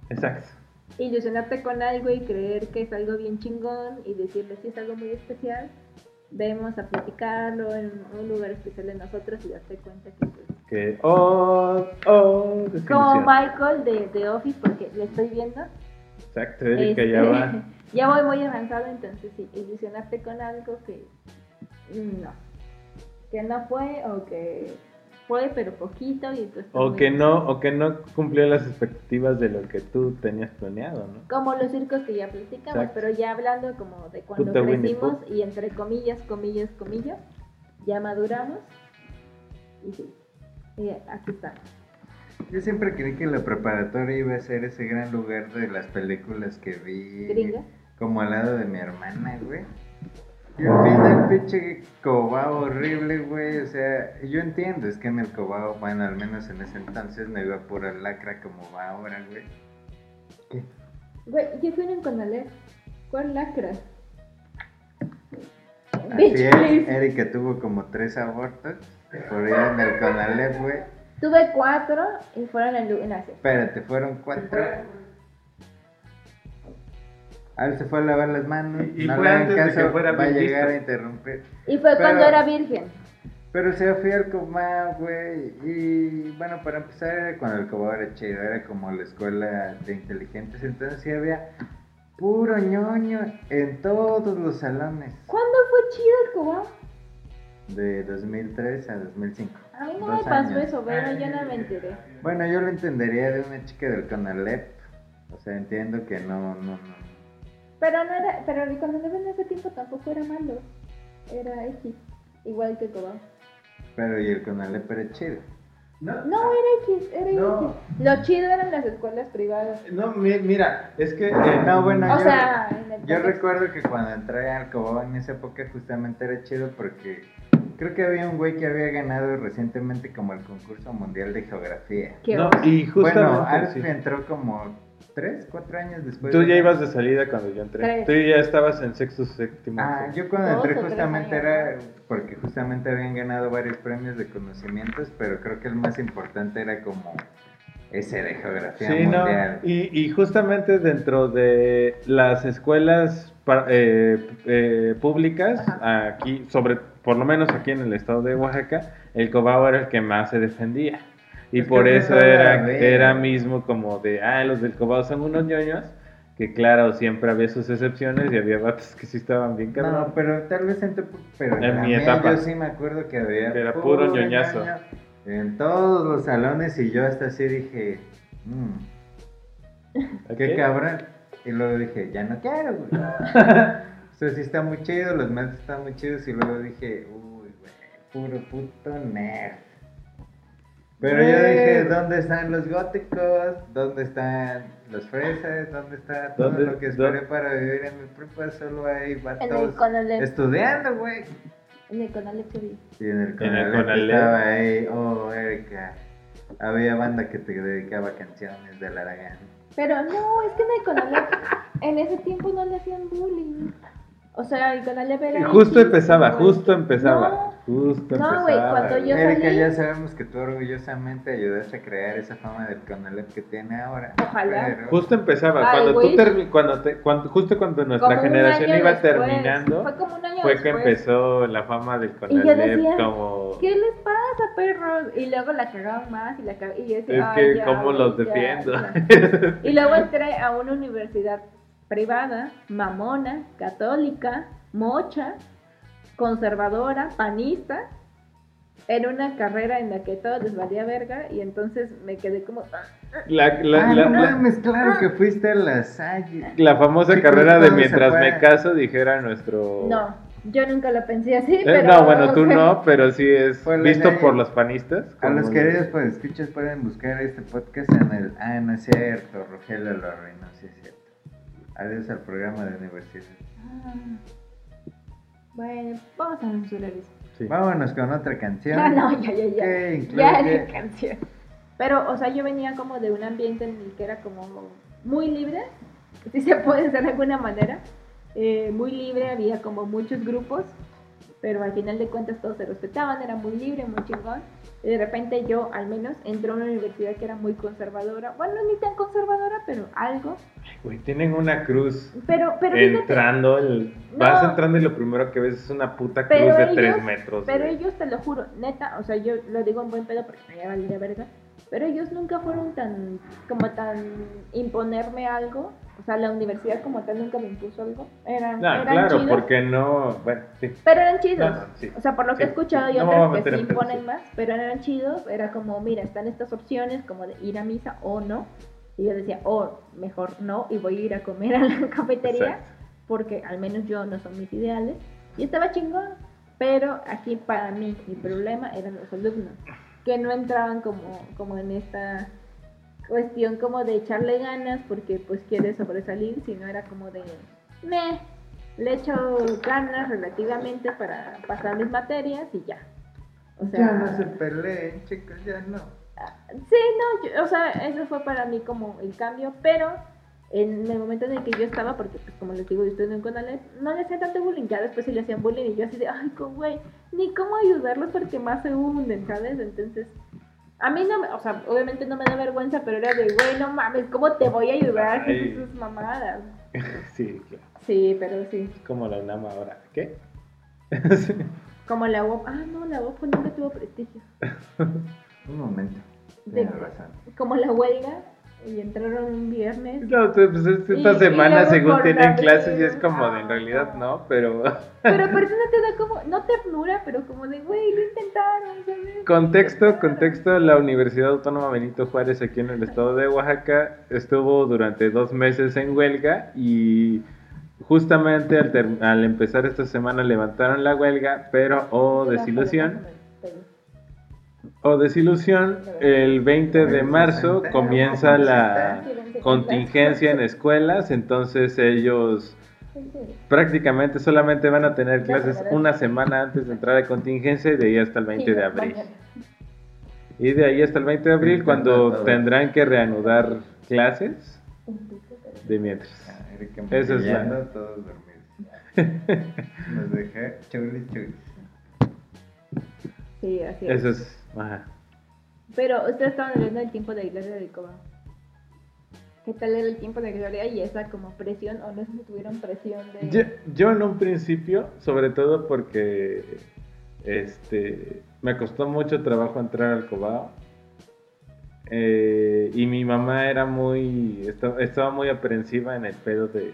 Exacto. Ilusionarte con algo y creer que es algo bien chingón y decirle si es algo muy especial. Vemos a platicarlo en un lugar especial de nosotros y darte cuenta que Que, oh, oh, como. Michael de, de Office porque le estoy viendo Exacto, Erika Este, ya va. *laughs* ya voy muy avanzado, entonces sí, ilusionarte con algo que no, que no fue o que fue pero poquito y tú O que no, o que no cumplió las expectativas de lo que tú tenías planeado, ¿no? Como los circos que ya platicamos, Exacto. pero ya hablando como de cuando crecimos y entre comillas, comillas, comillas, ya maduramos y sí, y aquí estamos. Yo siempre creí que la preparatoria iba a ser ese gran lugar de las películas que vi. Gringa. Como al lado de mi hermana, güey. Y al final, pinche cobao horrible, güey. O sea, yo entiendo, es que en el cobao, bueno, al menos en ese entonces no iba pura lacra como va ahora, güey. ¿Qué? Güey, ¿qué fue en Conalep? ¿Cuál lacra? Así Bitch, es, please. Erika tuvo como tres abortos por ir en el Conalep, güey. Tuve cuatro y fueron en, en Asia. Espérate, fueron cuatro. Al se fue a lavar las manos. Y- y no fue antes de caso, que fuera va a llegar a interrumpir. Y fue Pero- cuando era virgen. Pero se fui al Cobao, güey. Y bueno, para empezar, era cuando el Cobao era chido. Era como la escuela de inteligentes. Entonces sí había puro ñoño en todos los salones. ¿Cuándo fue chido el cobao? De 2003 a 2005. A mí no me pasó años. eso, pero yo no me enteré. Bueno, yo lo entendería de una chica del Conalep. O sea, entiendo que no, no, no. Pero no era, pero el Conalep en ese tiempo tampoco era malo. Era X, igual que cobao. Pero y el Conalep era chido. No, era X, era No. X. Lo chido eran las escuelas privadas. No, mi- mira, es que... Eh, no, bueno, O yo, sea, en el yo recuerdo que cuando entré al Cobao en esa época justamente era chido porque creo que había un güey que había ganado recientemente como el concurso mundial de geografía. Qué No, y justamente... bueno, Alf sí. entró como tres, cuatro años después. Tú de- ya ibas de salida cuando yo entré. Tres. Tú ya estabas en sexto, séptimo. Ah, yo cuando entré justamente era porque justamente habían ganado varios premios de conocimientos, pero creo que el más importante era como ese de geografía Sí, no, mundial. y, y justamente dentro de las escuelas eh, eh, públicas, aquí, sobre, por lo menos aquí en el estado de Oaxaca, el Cobao era el que más se defendía. Y Es por eso era, era mismo como de, ah, los del Cobao son unos ñoños, que claro, siempre había sus excepciones y había vatos que sí estaban bien No, cabrón. pero tal vez en tu pero En mi etapa. yo sí me acuerdo que había Que era puro ñoñazo. ñoño en todos los salones y yo hasta así dije, mmm, qué cabrón. Y luego dije, ya no quiero, güey. *laughs* o sea, sí está muy chido, los maestros están muy chidos y luego dije, uy, güey, puro puto nerd. Pero yo dije, ¿dónde están los góticos? ¿Dónde están los fresas? ¿Dónde está todo ¿Dónde- lo que esperé dónde- para vivir en mi prepa? Solo hay En el vatos Conalep. estudiando, güey. En el Conalep se vi. Y en el Conalep Conalep. estaba ahí, oh, Erika. Había banda que te dedicaba canciones del Aragán. Pero no, es que en el Conalep *laughs* en ese tiempo no le hacían bullying. O sea, el Conalep era. Y justo X, empezaba, güey. justo empezaba. No. Justo No, güey, cuando yo- Erika, salí- ya sabemos que tú orgullosamente ayudaste a crear esa fama del Conalep que tiene ahora. Ojalá. Pero- Justo empezaba, Ay, cuando tú güey. termi- cuando te- cuando, justo cuando nuestra Como generación iba después. terminando, Fue como un año fue que empezó la fama del Conalep como ¿Qué les pasa? perros? Y luego la cagaban más y la cagaban. Y yo decía, Es "Ay, que, ya, ¿cómo los defiendo? ya". *laughs* Y luego entré a una universidad privada, mamona, católica, mocha, conservadora, panista, en una carrera en la que todo les valía verga y entonces me quedé como... "Ah". La, la, Ah, la, no la- mames, claro que fuiste a la Salle. la famosa carrera de mientras me caso, dijera nuestro... No, yo nunca lo pensé así, Eh, pero... no, bueno, tú *laughs* no, pero sí es la visto por los panistas. A los queridos pues escuchas pueden buscar este podcast en el Ah, no es cierto, Rogelio lo arruinó, sí es cierto. Adiós al programa de universidad. Ah. Bueno, vamos a censurar eso. Sí. Vámonos con otra canción. Ah, no, ya, ya, ya. que incluye- Ya de canción. Pero, o sea, yo venía como de un ambiente en el que era como muy libre, si se puede decir de alguna manera. eh, muy libre, había como muchos grupos, pero al final de cuentas todos se respetaban, era muy libre, muy chingón. Y de repente yo, al menos, entré a una universidad que era muy conservadora. Bueno, ni tan conservadora, pero algo. Güey, tienen una cruz Pero, pero fíjate, entrando, el- No. vas entrando y lo primero que ves es una puta cruz de ellos- 3 metros. Pero güey. ellos, te lo juro, neta, o sea, yo lo digo en buen pedo porque me lleva la verga. Pero ellos nunca fueron tan, como tan imponerme algo. O sea, la universidad como tal nunca me impuso algo. Eran, No, eran claro, chidos. porque no. Bueno, sí. Pero eran chidos. No, no, sí. O sea, por lo que he escuchado y otras que sí en pedos, imponen sí. más, pero eran chidos. Era como, mira, están estas opciones como de ir a misa o no. Y yo decía, oh, mejor no, y voy a ir a comer a la *laughs* cafetería Exacto. porque al menos yo no son mis ideales. Y estaba chingón. Pero aquí para mí mi problema eran los alumnos, que no entraban como, como en esta cuestión como de echarle ganas porque pues quiere sobresalir, sino era como de, me, le echo ganas relativamente para pasar mis materias y ya. O sea, Ya no se peleen, chicos, ya no. Sí, no, yo- o sea, eso fue para mí como el cambio, pero en el momento en el que yo estaba, porque pues como les digo, yo estoy en Conalep, no le hacían tanto bullying, ya después sí le hacían bullying y yo así de, ay, güey, ni cómo ayudarlos porque más se hunden, ¿sabes? Entonces, a mí no me, o sea, obviamente no me da vergüenza, pero era de, güey, no mames, ¿cómo te voy a ayudar? ¿Qué Ay. es esas mamadas? *laughs* Sí, claro. Sí, pero sí, como la UNAM ahora. ¿Qué? Sí. *laughs* como la UOP, ah, no, la UOP nunca tuvo prestigio. *laughs* Un momento. De- razón. Como la huelga, y entraron un viernes. No, pues esta y semana según tienen la clases y es como de en realidad no, pero Pero *laughs* persona te da como, no ternura, pero como de, güey, lo intentaron, ¿sabes? contexto, contexto, la Universidad Autónoma Benito Juárez aquí en el estado de Oaxaca estuvo durante dos meses en huelga y justamente al, ter- al empezar esta semana levantaron la huelga, pero oh desilusión, oh desilusión, el 20 de marzo comienza la contingencia en escuelas, entonces ellos prácticamente solamente van a tener clases una semana antes de entrar a contingencia y de ahí hasta el 20 de abril. Y de ahí hasta el 20 de abril cuando tendrán que reanudar clases de mientras. Erika Eso es la- maquillando, todos dormidos. *laughs* Nos dejé chulis chulis. Sí, así es. Eso es... ajá. Pero ustedes estaban hablando del tiempo de Gloria del Cobán. ¿Qué tal era el tiempo de Gloria y esa como presión, o no sé si tuvieron presión de... Yo, yo en un principio, sobre todo porque este me costó mucho trabajo entrar al Cobao. Eh, y mi mamá era muy. esta- Estaba muy aprensiva en el pedo de.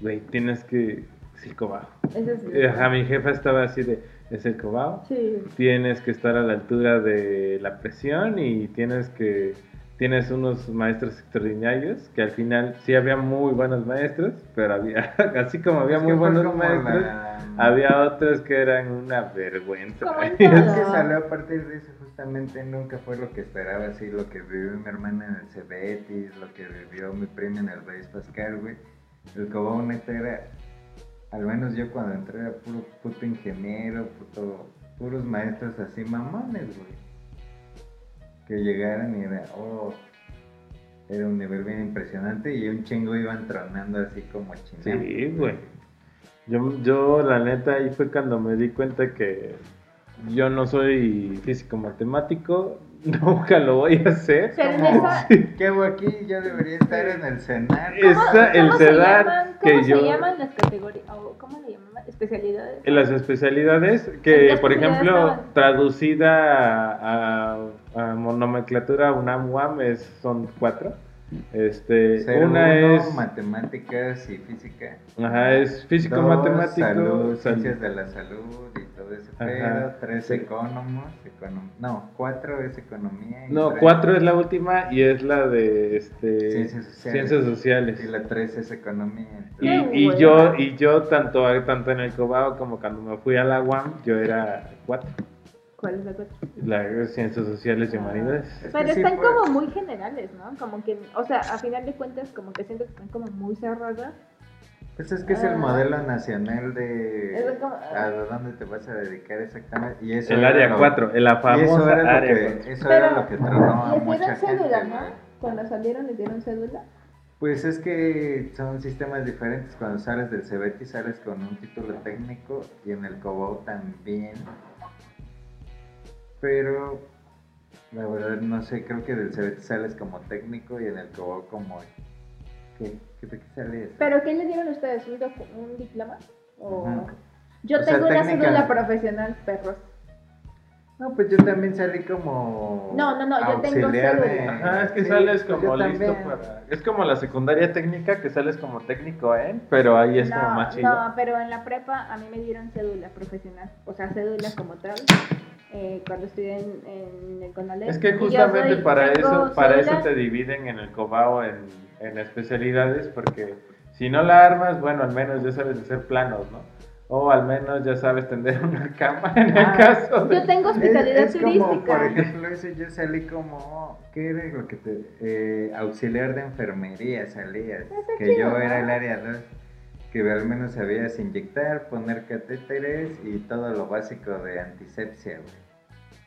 Güey, tienes que. Sí, Cobao. Eso es... Eh, Ajá, mi jefa estaba así de. Es el Cobao. Sí. Tienes que estar a la altura de la presión y tienes que. Tienes unos maestros extraordinarios que al final sí había muy buenos maestros, pero había, *laughs* así como había Es muy buenos maestros, la- había otros que eran una vergüenza. *laughs* Es que salió a partir de eso justamente nunca fue lo que esperaba, así lo que vivió mi hermana en el Cebetis, lo que vivió mi prima en el Reyes Pascal, güey. El Cobao neta era, al menos yo cuando entré era puro puto ingeniero, puto, puros maestros así mamones, güey. Que llegaran y era, oh, era un nivel bien impresionante y un chingo iban tronando así como chingados. Sí, güey. Yo, yo, la neta, ahí fue cuando me di cuenta que yo no soy físico matemático, *laughs* nunca lo voy a hacer. Pero en ¿Cómo? esa... ¿Qué hago aquí? Yo debería estar en el Senado. Es- Esa- el ¿Cómo se llaman, que ¿cómo yo- se llaman las categorías? o ¿Cómo le llaman? especialidades. En las especialidades, ¿En que por ejemplo, traducida a, a- a nomenclatura UNAM UAM es, son cuatro. Este, Cero, una uno, es, matemáticas y física. ajá, es físico matemático, salud, sal- ciencias de la salud y todo ese Ajá. pedo. Tres Sí. economos, econom- no, cuatro es economía. y No, tres- cuatro es la última y es la de este, Ciencias sociales. ciencias sociales. Y la tres es economía. Y, yo, y yo tanto, tanto en el Cobao como cuando me fui a la UAM, yo era cuatro, ¿Cuál es la cosa? la ciencias sociales y humanidades. Es que Pero sí están como muy generales, ¿no? Como que, o sea, a final de cuentas, como que siento que están como muy cerradas. Pues es que es Ah. el modelo nacional de Es como- a dónde te vas a dedicar exactamente. Y eso El área lo- 4, la Y eso famosa era lo área que, 4. eso era lo que tronó a les mucha dieron gente. cédula. ¿no? Cuando salieron les dieron cédula. Pues es que son sistemas diferentes. Cuando sales del CBT sales con un título técnico y en el COBO también. Pero la verdad no sé, creo que del CBT sales como técnico y en el COBO como... ¿Qué? ¿Qué, de qué sales? ¿Pero qué les dieron ustedes? ¿Un, un diploma? O... Yo O sea, tengo una técnica. cédula profesional, perros. No, pues yo también salí como... No, no, no, yo tengo auxiliar de- cédula. Ajá, es que Sí, sales como listo también. para... Es como la secundaria técnica que sales como técnico, ¿eh? Pero ahí es como No, más chido. no, pero en la prepa a mí me dieron cédula profesional. O sea, cédula como tal. eh, cuando estudié en, en el Conalep. Es que justamente soy- para eso, para eso te dividen en el Cobao en, en especialidades, porque si no la armas, bueno, al menos ya sabes hacer planos, ¿no? O al menos ya sabes tender una *laughs* cama en el Ah, caso de... Yo tengo Es, hospitalidad es como, por turística. ejemplo, eso yo salí como, ¿qué era lo que te, eh, auxiliar de enfermería salías, que chido, yo ¿no? era el área 2, que al menos sabías inyectar, poner catéteres y todo lo básico de antisepsia, güey.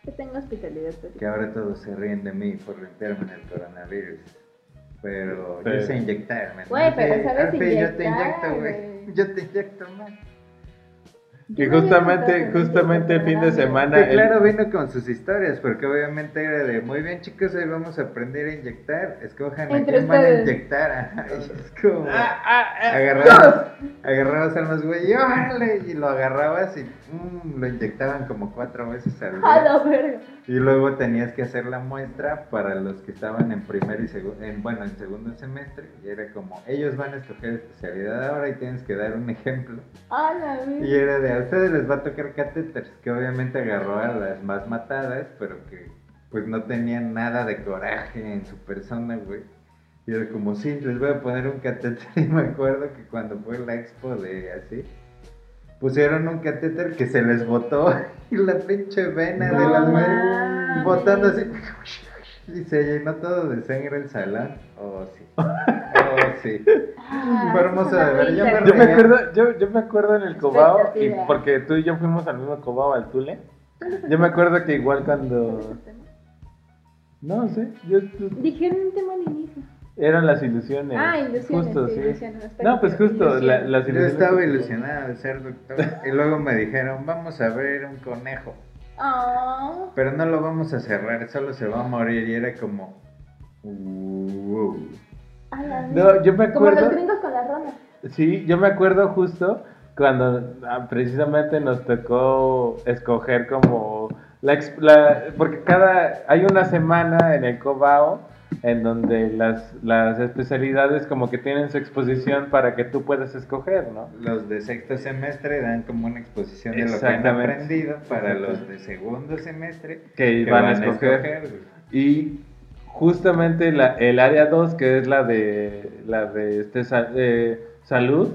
Yo tengo hospitalidad Que turística. ahora todos se ríen de mí por limpiarme el coronavirus. Pero Pero- yo sé inyectar, ¿me Güey, pero sabes Alfie, yo te inyectar, inyecto, güey. güey. Yo te inyecto, man. No justamente, que justamente el fin de semana... Que el- claro, vino con sus historias, porque obviamente era de, muy bien chicos, hoy vamos a aprender a inyectar, escojan a quién van a inyectar. *laughs* Es como, Ah, ah, ah. agarrabas, agarrabas al más güey, y órale, y lo agarrabas y mm, lo inyectaban como cuatro veces al A día. la verga. Y luego tenías que hacer la muestra para los que estaban en primer y segundo, en, bueno, en segundo semestre, y era como, ellos van a escoger especialidad ahora y tienes que dar un ejemplo. A la Y era de a ustedes les va a tocar catéteres, que obviamente agarró a las más matadas, pero que pues no tenían nada de coraje en su persona, güey. Y era como, sí, les voy a poner un catéter. *laughs* Y me acuerdo que cuando fue la expo de así, pusieron un catéter que se les botó *laughs* y la pinche vena de las mames. botando así. *laughs* Y se llenó todo de sangre el salón. Oh, sí. *laughs* Oh, sí. Ah, Fue hermoso de ver, yo me Yo acuerdo, yo, yo me acuerdo en el Cobao, y porque tú y yo fuimos al mismo Cobao, al Tule. Yo me acuerdo que igual cuando... No sé, yo, Dijeron un tema al inicio. eran las ilusiones. Ah, ilusiones. Justo, sí, ilusiones, No, pues justo, la- ilusiones. las Yo ilusiones. estaba que- ilusionado de ser doctor. Y luego me dijeron, vamos a ver un conejo. Pero no lo vamos a cerrar, solo se va a morir. Y era como. La No, yo me Como los acuerdo. gringos con las ranas. Sí, yo me acuerdo justo cuando ah, precisamente nos tocó escoger como la, la- porque cada hay una semana en el Cobao en donde las, las especialidades como que tienen su exposición para que tú puedas escoger, ¿no? Los de sexto semestre dan como una exposición de lo que han aprendido para los de segundo semestre Que, que van, a escoger. Y justamente la, el área 2, que es la de la de este eh, salud,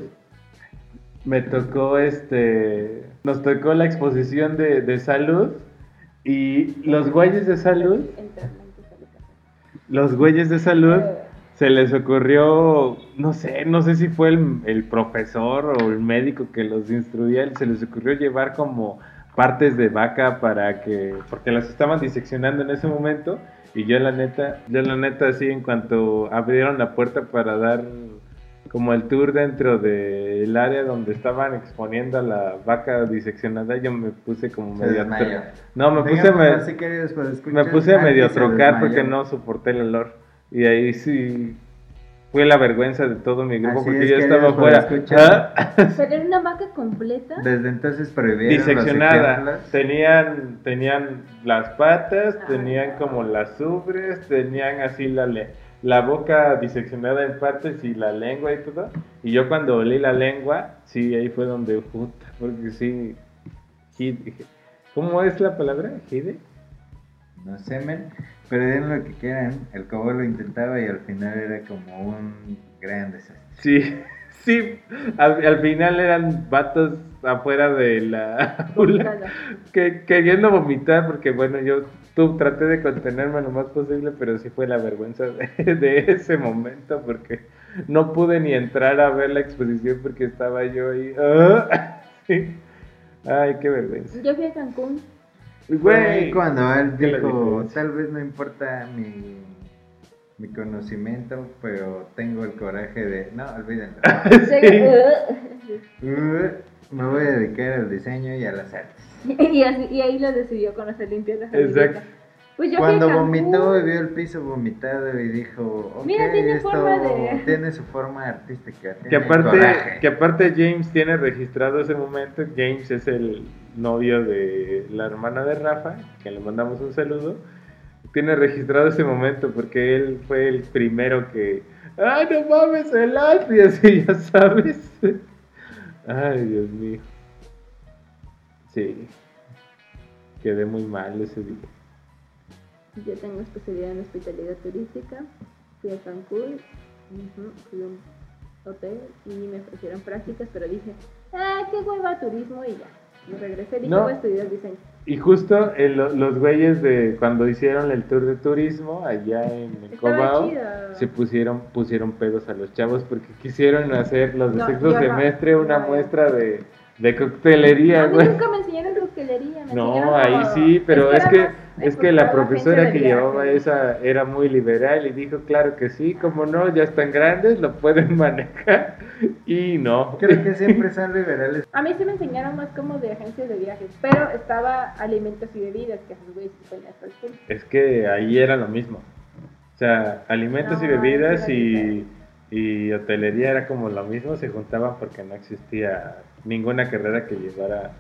me tocó este nos tocó la exposición de, de salud y los güeyes de salud. Los güeyes de salud Eh, se les ocurrió, no sé, no sé si fue el, el profesor o el médico que los instruía, se les ocurrió llevar como partes de vaca para que, porque las estaban diseccionando en ese momento y yo la neta, yo la neta así en cuanto abrieron la puerta para dar como el tour dentro del área donde estaban exponiendo a la vaca diseccionada, yo me puse como Se medio... desmayó. tro- No, me puse, me, queridos, pues, puse medio trocar porque no soporté el olor. Y ahí sí. fue la vergüenza de todo mi grupo Así porque es, yo estaba fuera. Ah, *laughs* Pero era una vaca completa. Desde entonces prohibieron diseccionada. Tenían, tenían las patas, Ah. tenían como las ubres, tenían así la, le- la boca diseccionada en partes y la lengua y todo. Y yo cuando olí la lengua, sí, ahí fue donde, puta, porque sí, ¿cómo es la palabra? ¿Hide? No sé, men. Pero den lo que quieran. El cobo lo intentaba y al final era como un gran desastre. Sí, *laughs* sí, al, al final eran vatos afuera de la *laughs* aula que, queriendo vomitar porque bueno, yo tú, traté de contenerme lo más posible, pero sí fue la vergüenza de, *laughs* de ese momento porque no pude ni entrar a ver la exposición porque estaba yo ahí. ¡ah! *laughs* Sí. Ay, qué vergüenza. Yo fui a Cancún. Güey, cuando él ¿Qué le dijo, tal vez no importa mi, mi conocimiento, pero tengo el coraje de... No, olvídenlo. *laughs* Uh, me voy a dedicar al diseño y a las artes. *laughs* y, así- y ahí lo decidió conocer limpiar la Exacto. Pues yo Cuando vomitó y vio el piso vomitado y dijo, ok, Mira, tiene esto forma de- tiene su forma artística. que tiene aparte, coraje". que aparte James tiene registrado ese momento. James es el novio de la hermana de Rafa, que le mandamos un saludo. Tiene registrado ese momento porque él fue el primero que. ¡Ay, no mames, el Alf! Y así, ya sabes. Ay, Dios mío. Sí. Quedé muy mal ese día. Yo tengo especialidad en hospitalidad turística. Fui a Cancún. ujú, fui a un hotel y me ofrecieron prácticas, pero dije, ah, qué hueva turismo y ya. Me regresé y dije, No. voy a estudiar diseño. Y justo el- los güeyes de cuando hicieron el tour de turismo allá en Cobao, se pusieron pusieron pedos a los chavos porque quisieron hacer los de No, sexto no. semestre una muestra de, de coctelería, a mí güey. nunca me enseñaron coctelería. me No, enseñaron ahí como- sí, pero es, que es que la profesora que llevaba esa era muy liberal y dijo, claro que sí, como no, ya están grandes, lo pueden *laughs* manejar y no. Creo que siempre son liberales. A mí sí me enseñaron más como de agencias de viajes, pero estaba alimentos y bebidas, que. Es que ahí era lo mismo. O sea, alimentos y bebidas y, y hotelería era como lo mismo, se juntaban porque no existía ninguna carrera que llevara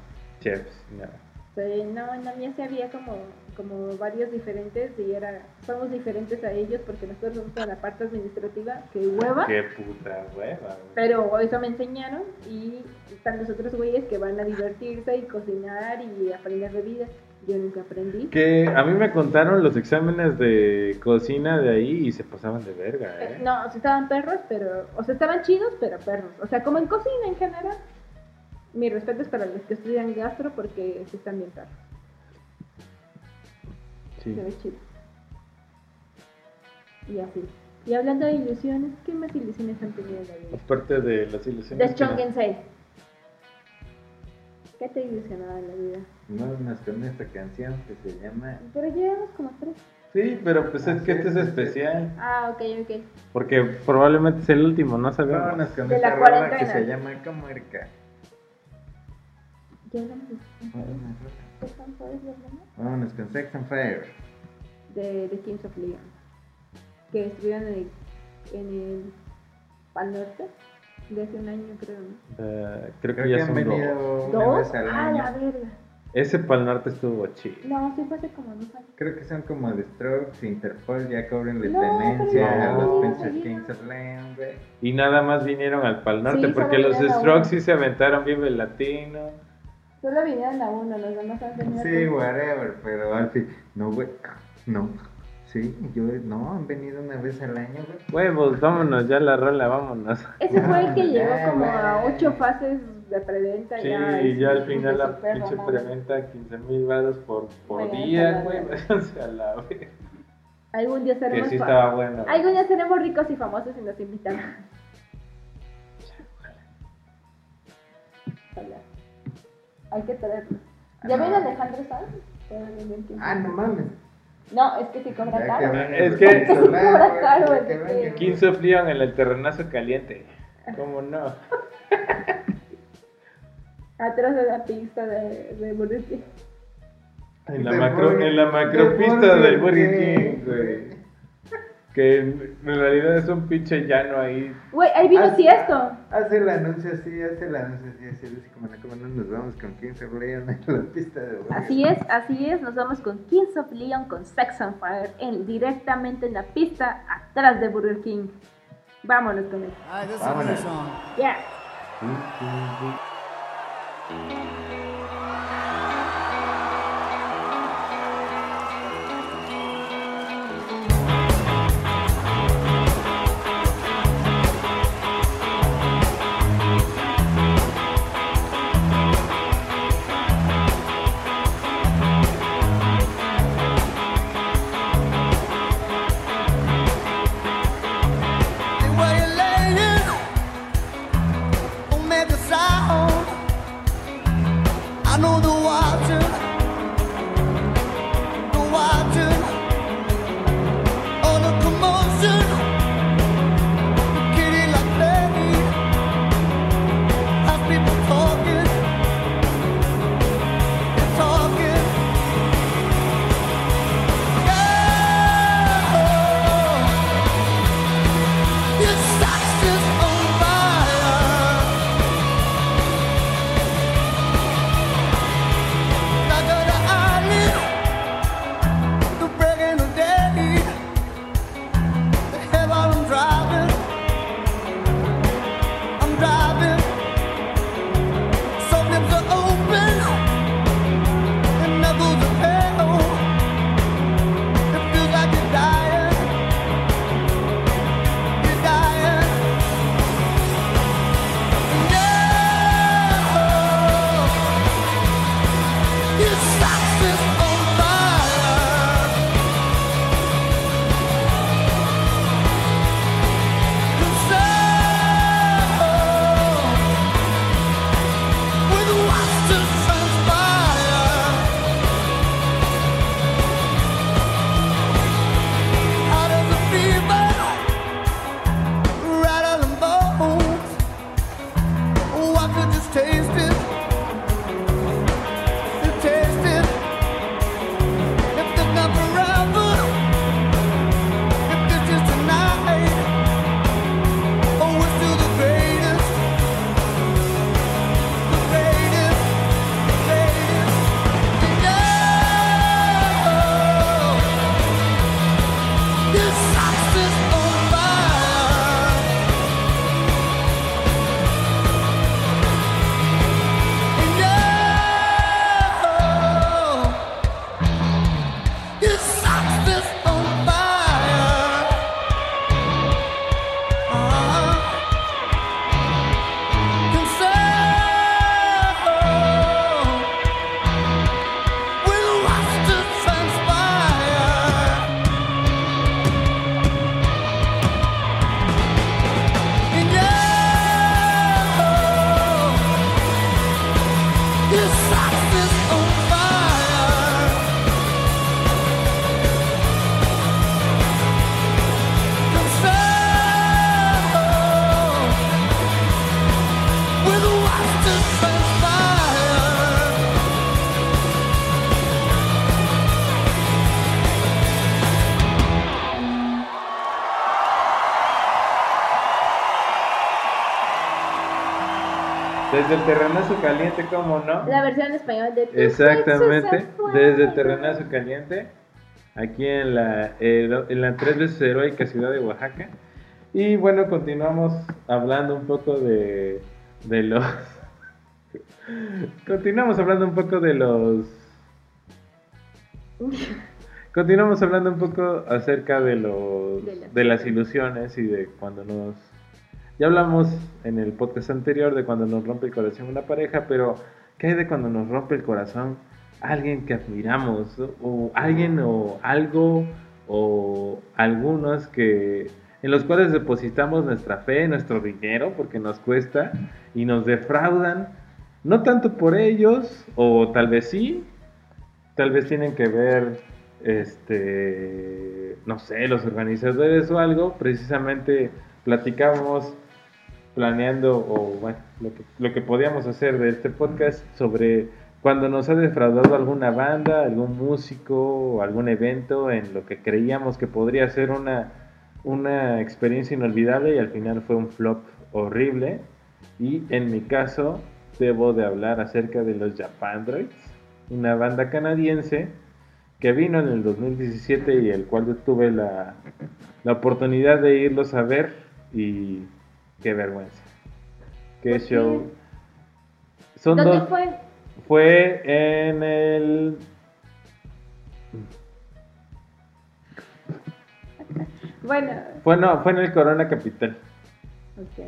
chefs. nada. Sí, no, en la mía sí había como, como varios diferentes y era, somos diferentes a ellos porque nosotros somos toda la parte administrativa, que hueva, Qué puta hueva. güey. pero eso me enseñaron y están los otros güeyes que van a divertirse y cocinar y aprender bebidas. Yo nunca aprendí. Que a mí me contaron los exámenes de cocina de ahí y se pasaban de verga, Eh, ¿eh? No, o sea, estaban perros, pero, o sea, estaban chidos, pero perros. O sea, como en cocina en general. Mi respeto es para los que estudian gastro porque sí están bien perros. Sí. Se ve chido. Y así. Y hablando de ilusiones, ¿qué más ilusiones han tenido en la vida? Aparte de las De ilusiones. que- Chongensei. ¿Qué te ha ilusionado en la vida? Vámonos con esta canción que se llama Pero llevamos como tres. Sí, pero pues es que este es especial. Ah, ok, ok. Porque probablemente es el último, no sabemos. Vámonos con De esta la rola que se llama Como Vámonos con Sex and Fire. de The Kings of Leon, que estuvieron en el, en el Pal Norte de hace un año, creo. ¿no? Eh, creo que Creo que ya han venido dos. una ¿Dos? vez al Ah, año. la verga. Ese Pal Norte estuvo chido. No, sí fue hace como dos años. Creo que son como The Strokes, Interpol, ya cobrenle No, tenencia a los pinches. Kings of Leon, güey. Y nada más vinieron al Pal Norte, Sí, porque los Strokes sí se aventaron Vive Latino. Solo vinieron a uno, los demás han venido. Sí, a- whatever, pero al fin. No, güey. No. Sí, yo. No, han venido una vez al año, güey. Huevos, vámonos, ya la rola, vámonos. Ese fue el que llegó como a ocho fases de preventa. Sí, ya, y ya al sí, final la pinche preventa 15 mil baros por, por día, güey. Váyanse *laughs* a la. Algún día Que seremos sí estaba bueno. güey. Algún día seremos ricos y famosos y nos invitan. Hay que traerlo. ¿Ya Ah, ven no. Alejandro Sanz? No. Ah, no mames. No, es que sí cobra Ya caro. Es el que- Es que sí cobra güey, caro, venga. 15 frío en el terrenazo caliente. ¿Cómo no? *laughs* Atrás de la pista de, de Burger King. En la, De macro, en la de macropista del Burger King, King, güey. Que en en realidad es un pinche llano ahí. Güey, ahí vino Ah, Tiesto. Hace el anuncio así, hace el anuncio así, así, así como, no, como no nos vamos con Kings of Leon en la pista de. Así es, así es, nos vamos con Kings of Leon con Sex on Fire en, directamente en la pista atrás de Burger King. Vámonos con eso. This is Vámonos. song. Yeah. Desde el terrenazo caliente, ¿cómo no? La versión en español de Exactamente, desde el terrenazo caliente, aquí en la, hero- en la tres veces heroica ciudad de Oaxaca. Y bueno, continuamos hablando un poco de, de los... *laughs* continuamos hablando un poco de los... *laughs* Continuamos hablando un poco acerca de los de las ilusiones y de cuando nos ya hablamos en el podcast anterior de cuando nos rompe el corazón una pareja, pero ¿qué hay de cuando nos rompe el corazón alguien que admiramos o alguien o algo o algunos que en los cuales depositamos nuestra fe, nuestro dinero porque nos cuesta y nos defraudan no tanto por ellos o tal vez sí, tal vez tienen que ver este no sé, los organizadores o algo, precisamente platicamos planeando o bueno, lo que, lo que podíamos hacer de este podcast sobre cuando nos ha defraudado alguna banda, algún músico o algún evento en lo que creíamos que podría ser una una experiencia inolvidable y al final fue un flop horrible. Y en mi caso, debo de hablar acerca de los Japandroids, una banda canadiense que vino en el 2017 y el cual yo tuve la, la oportunidad de irlos a ver y qué vergüenza. Qué ¿Por qué? show. Son ¿Dónde dos, fue? fue en el Bueno, fue no, fue en el Corona Capital. ok.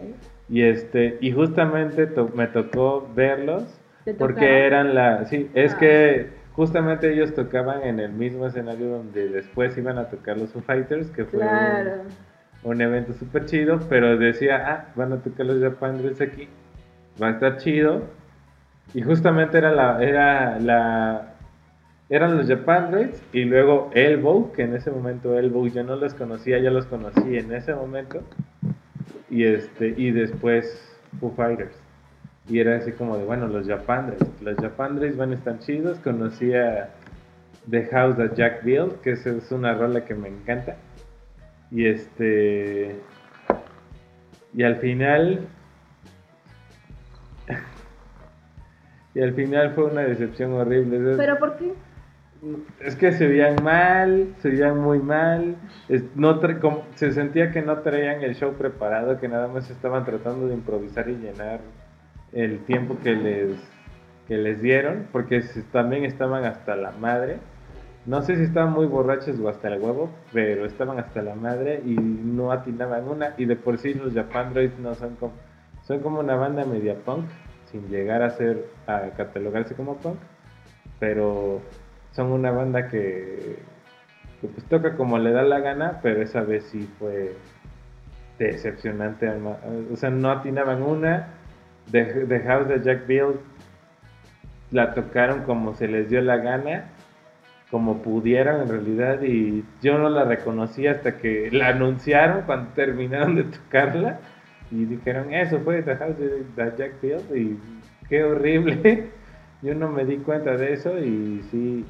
Y este, y justamente to- me tocó verlos ¿Te porque eran la, sí, es Ah. que justamente ellos tocaban en el mismo escenario donde después iban a tocar los Foo Fighters, que fue Claro. un, evento súper chido, pero decía, ah, van a tocar los Japan aquí, va a estar chido. Y justamente era la, era la, eran los Japan y luego Elbow, que en ese momento Elbow yo no los conocía, ya los conocí en ese momento. Y este, y después Foo Fighters. Y era así como de, bueno, los Japan. Los Japan van a estar chidos. Conocí a The House that Jack Built, que esa es una rola que me encanta. Y este. Y al final. *laughs* y al final fue una decepción horrible. ¿Pero por qué? es que se veían mal, se veían muy mal. es- no como- se sentía que no traían el show preparado, que nada más estaban tratando de improvisar y llenar el tiempo que les, que les dieron, porque también estaban hasta la madre. No sé si estaban muy borrachos o hasta el huevo, pero estaban hasta la madre y no atinaban una. Y de por sí los Japan Droids no son como, son como una banda media punk, sin llegar a ser, a catalogarse como punk, pero son una banda que, pues toca como le da la gana, pero esa vez sí fue decepcionante. O sea, no atinaban una. The, The House de Jack Bill la tocaron como se les dio la gana, como pudieran en realidad, y yo no la reconocí hasta que la anunciaron cuando terminaron de tocarla. Y dijeron, eso fue The House de, Jack Bill, y qué horrible. *laughs* Yo no me di cuenta de eso y sí,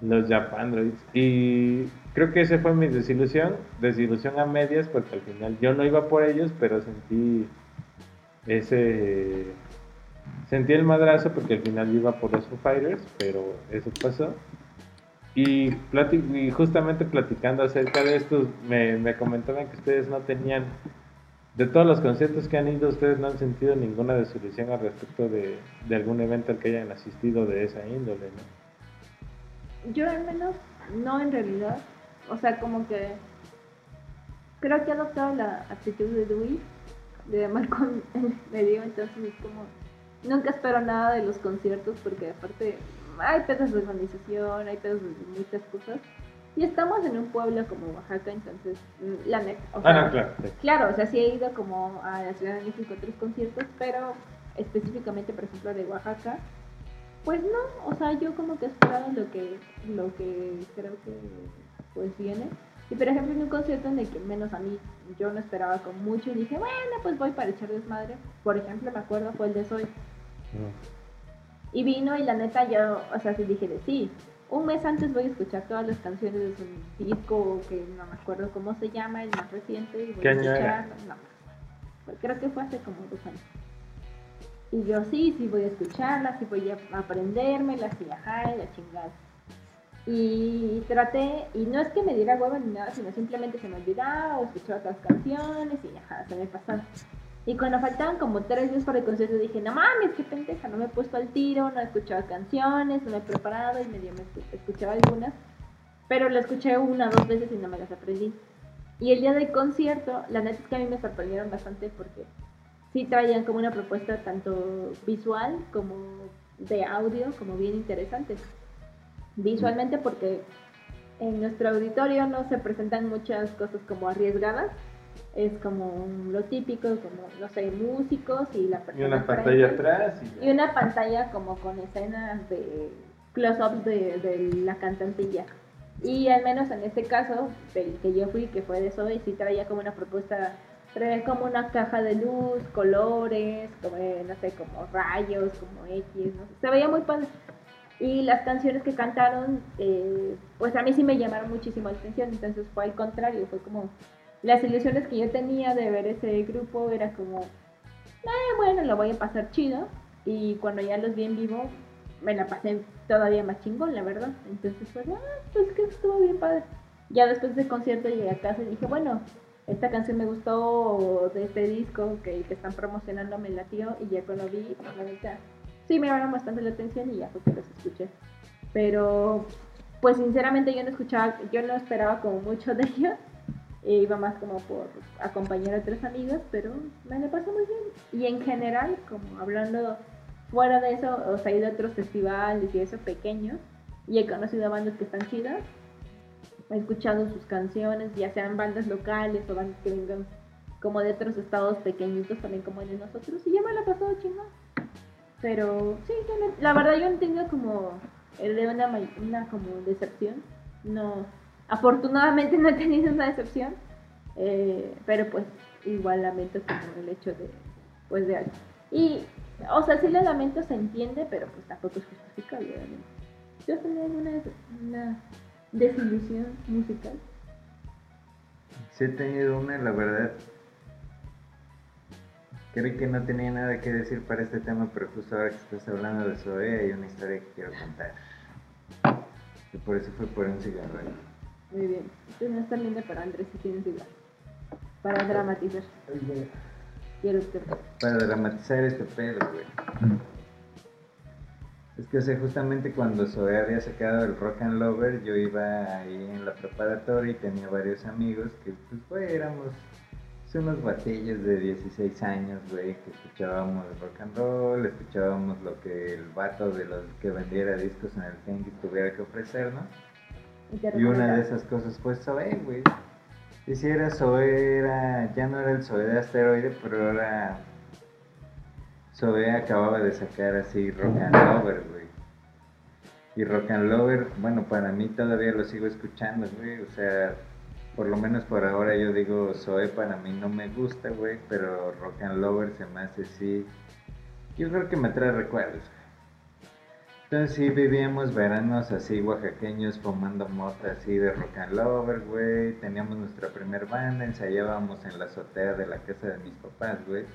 los Japandroids. Y creo que esa fue mi desilusión, desilusión a medias, porque al final yo no iba por ellos, pero sentí ese. Sentí el madrazo porque al final iba por los Fighters, pero eso pasó. Y, plati- y justamente platicando acerca de esto, me, me comentaban que ustedes no tenían, de todos los conciertos que han ido, ustedes no han sentido ninguna desilusión al respecto de, de algún evento al que hayan asistido de esa índole, ¿no? Yo al menos no en realidad. O sea, como que creo que he adoptado la actitud de Dewey, de Malcolm *laughs* en medio, entonces es como nunca espero nada de los conciertos porque aparte hay pedos de organización, hay pedos de muchas cosas. Y estamos en un pueblo como Oaxaca, entonces mm, la neta, o Ah, no, claro. sí. Claro, o sea, sí he ido como a la Ciudad de México a otros conciertos, pero específicamente, por ejemplo, de Oaxaca, pues no, o sea, yo como que he esperado lo que, lo que creo que pues viene. Y por ejemplo, en un concierto en el que menos a mí yo no esperaba con mucho y dije, bueno, pues voy para echar desmadre. Por ejemplo, me acuerdo fue el de Soy. Y vino y la neta yo, o sea, sí dije de sí. Un mes antes voy a escuchar todas las canciones de su disco que no me acuerdo cómo se llama, el más reciente. Y voy ¿Qué a año era? No, pues creo que fue hace como dos años. Y yo sí, sí voy a escucharlas, sí voy a aprendérmelas y ajá, y la chingada. Y traté, y no es que me diera hueva ni nada, sino simplemente se me olvidaba o escuchaba otras canciones y ajá, se me pasaba. Y cuando faltaban como tres días para el concierto dije, no mames, qué pendeja, no me he puesto al tiro, no he escuchado canciones, no me he preparado y medio me escu- escuchaba algunas, pero lo escuché una o dos veces y no me las aprendí. Y el día del concierto, la neta es que a mí me sorprendieron bastante porque sí traían como una propuesta tanto visual como de audio, como bien interesante. Visualmente porque en nuestro auditorio no se presentan muchas cosas como arriesgadas, es como lo típico, como, no sé, músicos y la Y persona una enfrente. pantalla atrás. Y, Y una pantalla como con escenas de close-ups de, de la cantantilla. Y al menos en este caso, del que yo fui, que fue de Zoe, sí traía como una propuesta, traía como una caja de luz, colores, como, eh, no sé, como rayos, como X, no sé. Se veía muy padre. Y las canciones que cantaron, eh, pues a mí sí me llamaron muchísimo la atención, entonces fue al contrario, fue como las ilusiones que yo tenía de ver ese grupo era como, "Ah, bueno, lo voy a pasar chido. Y cuando ya los vi en vivo, me la pasé todavía más chingón, la verdad. Entonces fue, ah, pues que estuvo bien padre. Ya después del concierto llegué a casa y dije, bueno, esta canción me gustó de este disco que, que están promocionando, me latió. Y ya cuando vi, la sí me llamaron bastante la atención y ya fue que los escuché. Pero, pues sinceramente yo no escuchaba, yo no esperaba como mucho de ellos. Iba más como por acompañar a otros amigos, pero me la pasó muy bien. Y en general, como hablando fuera de eso, o sea, he ido otros festivales y eso pequeños, y he conocido a bandas que están chidas. He escuchado sus canciones, ya sean bandas locales o bandas que vengan como de otros estados pequeñitos también como de nosotros, y ya me la he pasado chingón. Pero sí, la verdad yo no tengo como de una, una como decepción. No, afortunadamente no he tenido una decepción. eh, pero pues igual lamento como el hecho de pues de algo. Y o sea, sí lo lamento, se entiende, pero pues tampoco es justificable, obviamente. ¿Tú has tenido alguna des- una desilusión musical? Sí he tenido una, la verdad. Creí que no tenía nada que decir para este tema, pero justo ahora que estás hablando de Zoe hay una historia que quiero contar. Y por eso fue por un cigarro. Muy bien. Entonces no viendo, pero Andrés sí tiene cigarro. Para dramatizar. Quiero que Para dramatizar este pedo, güey. Es que, o sea, justamente cuando Zoe había sacado el Rock and Lover, yo iba ahí en la preparatoria y tenía varios amigos que, pues, güey, éramos pues, unos batillos de 16 años, güey, que escuchábamos rock and roll, escuchábamos lo que el vato de los que vendiera discos en el tianguis tuviera que ofrecer, ¿no? Y te Y una de esas cosas fue Zoe, güey. Y si era Zoe, era, ya no era el Zoe de asteroide, pero era... Zoe acababa de sacar así Rock and Lover, güey. Y Rock and Lover, bueno, para mí todavía lo sigo escuchando, güey. O sea, por lo menos por ahora yo digo, Zoe para mí no me gusta, güey, pero Rock and Lover se me hace sí. Yo creo que me trae recuerdos. Entonces sí vivíamos veranos así oaxaqueños fumando mota así de rock and lover, güey. Teníamos nuestra primer banda, ensayábamos en la azotea de la casa de mis papás, güey.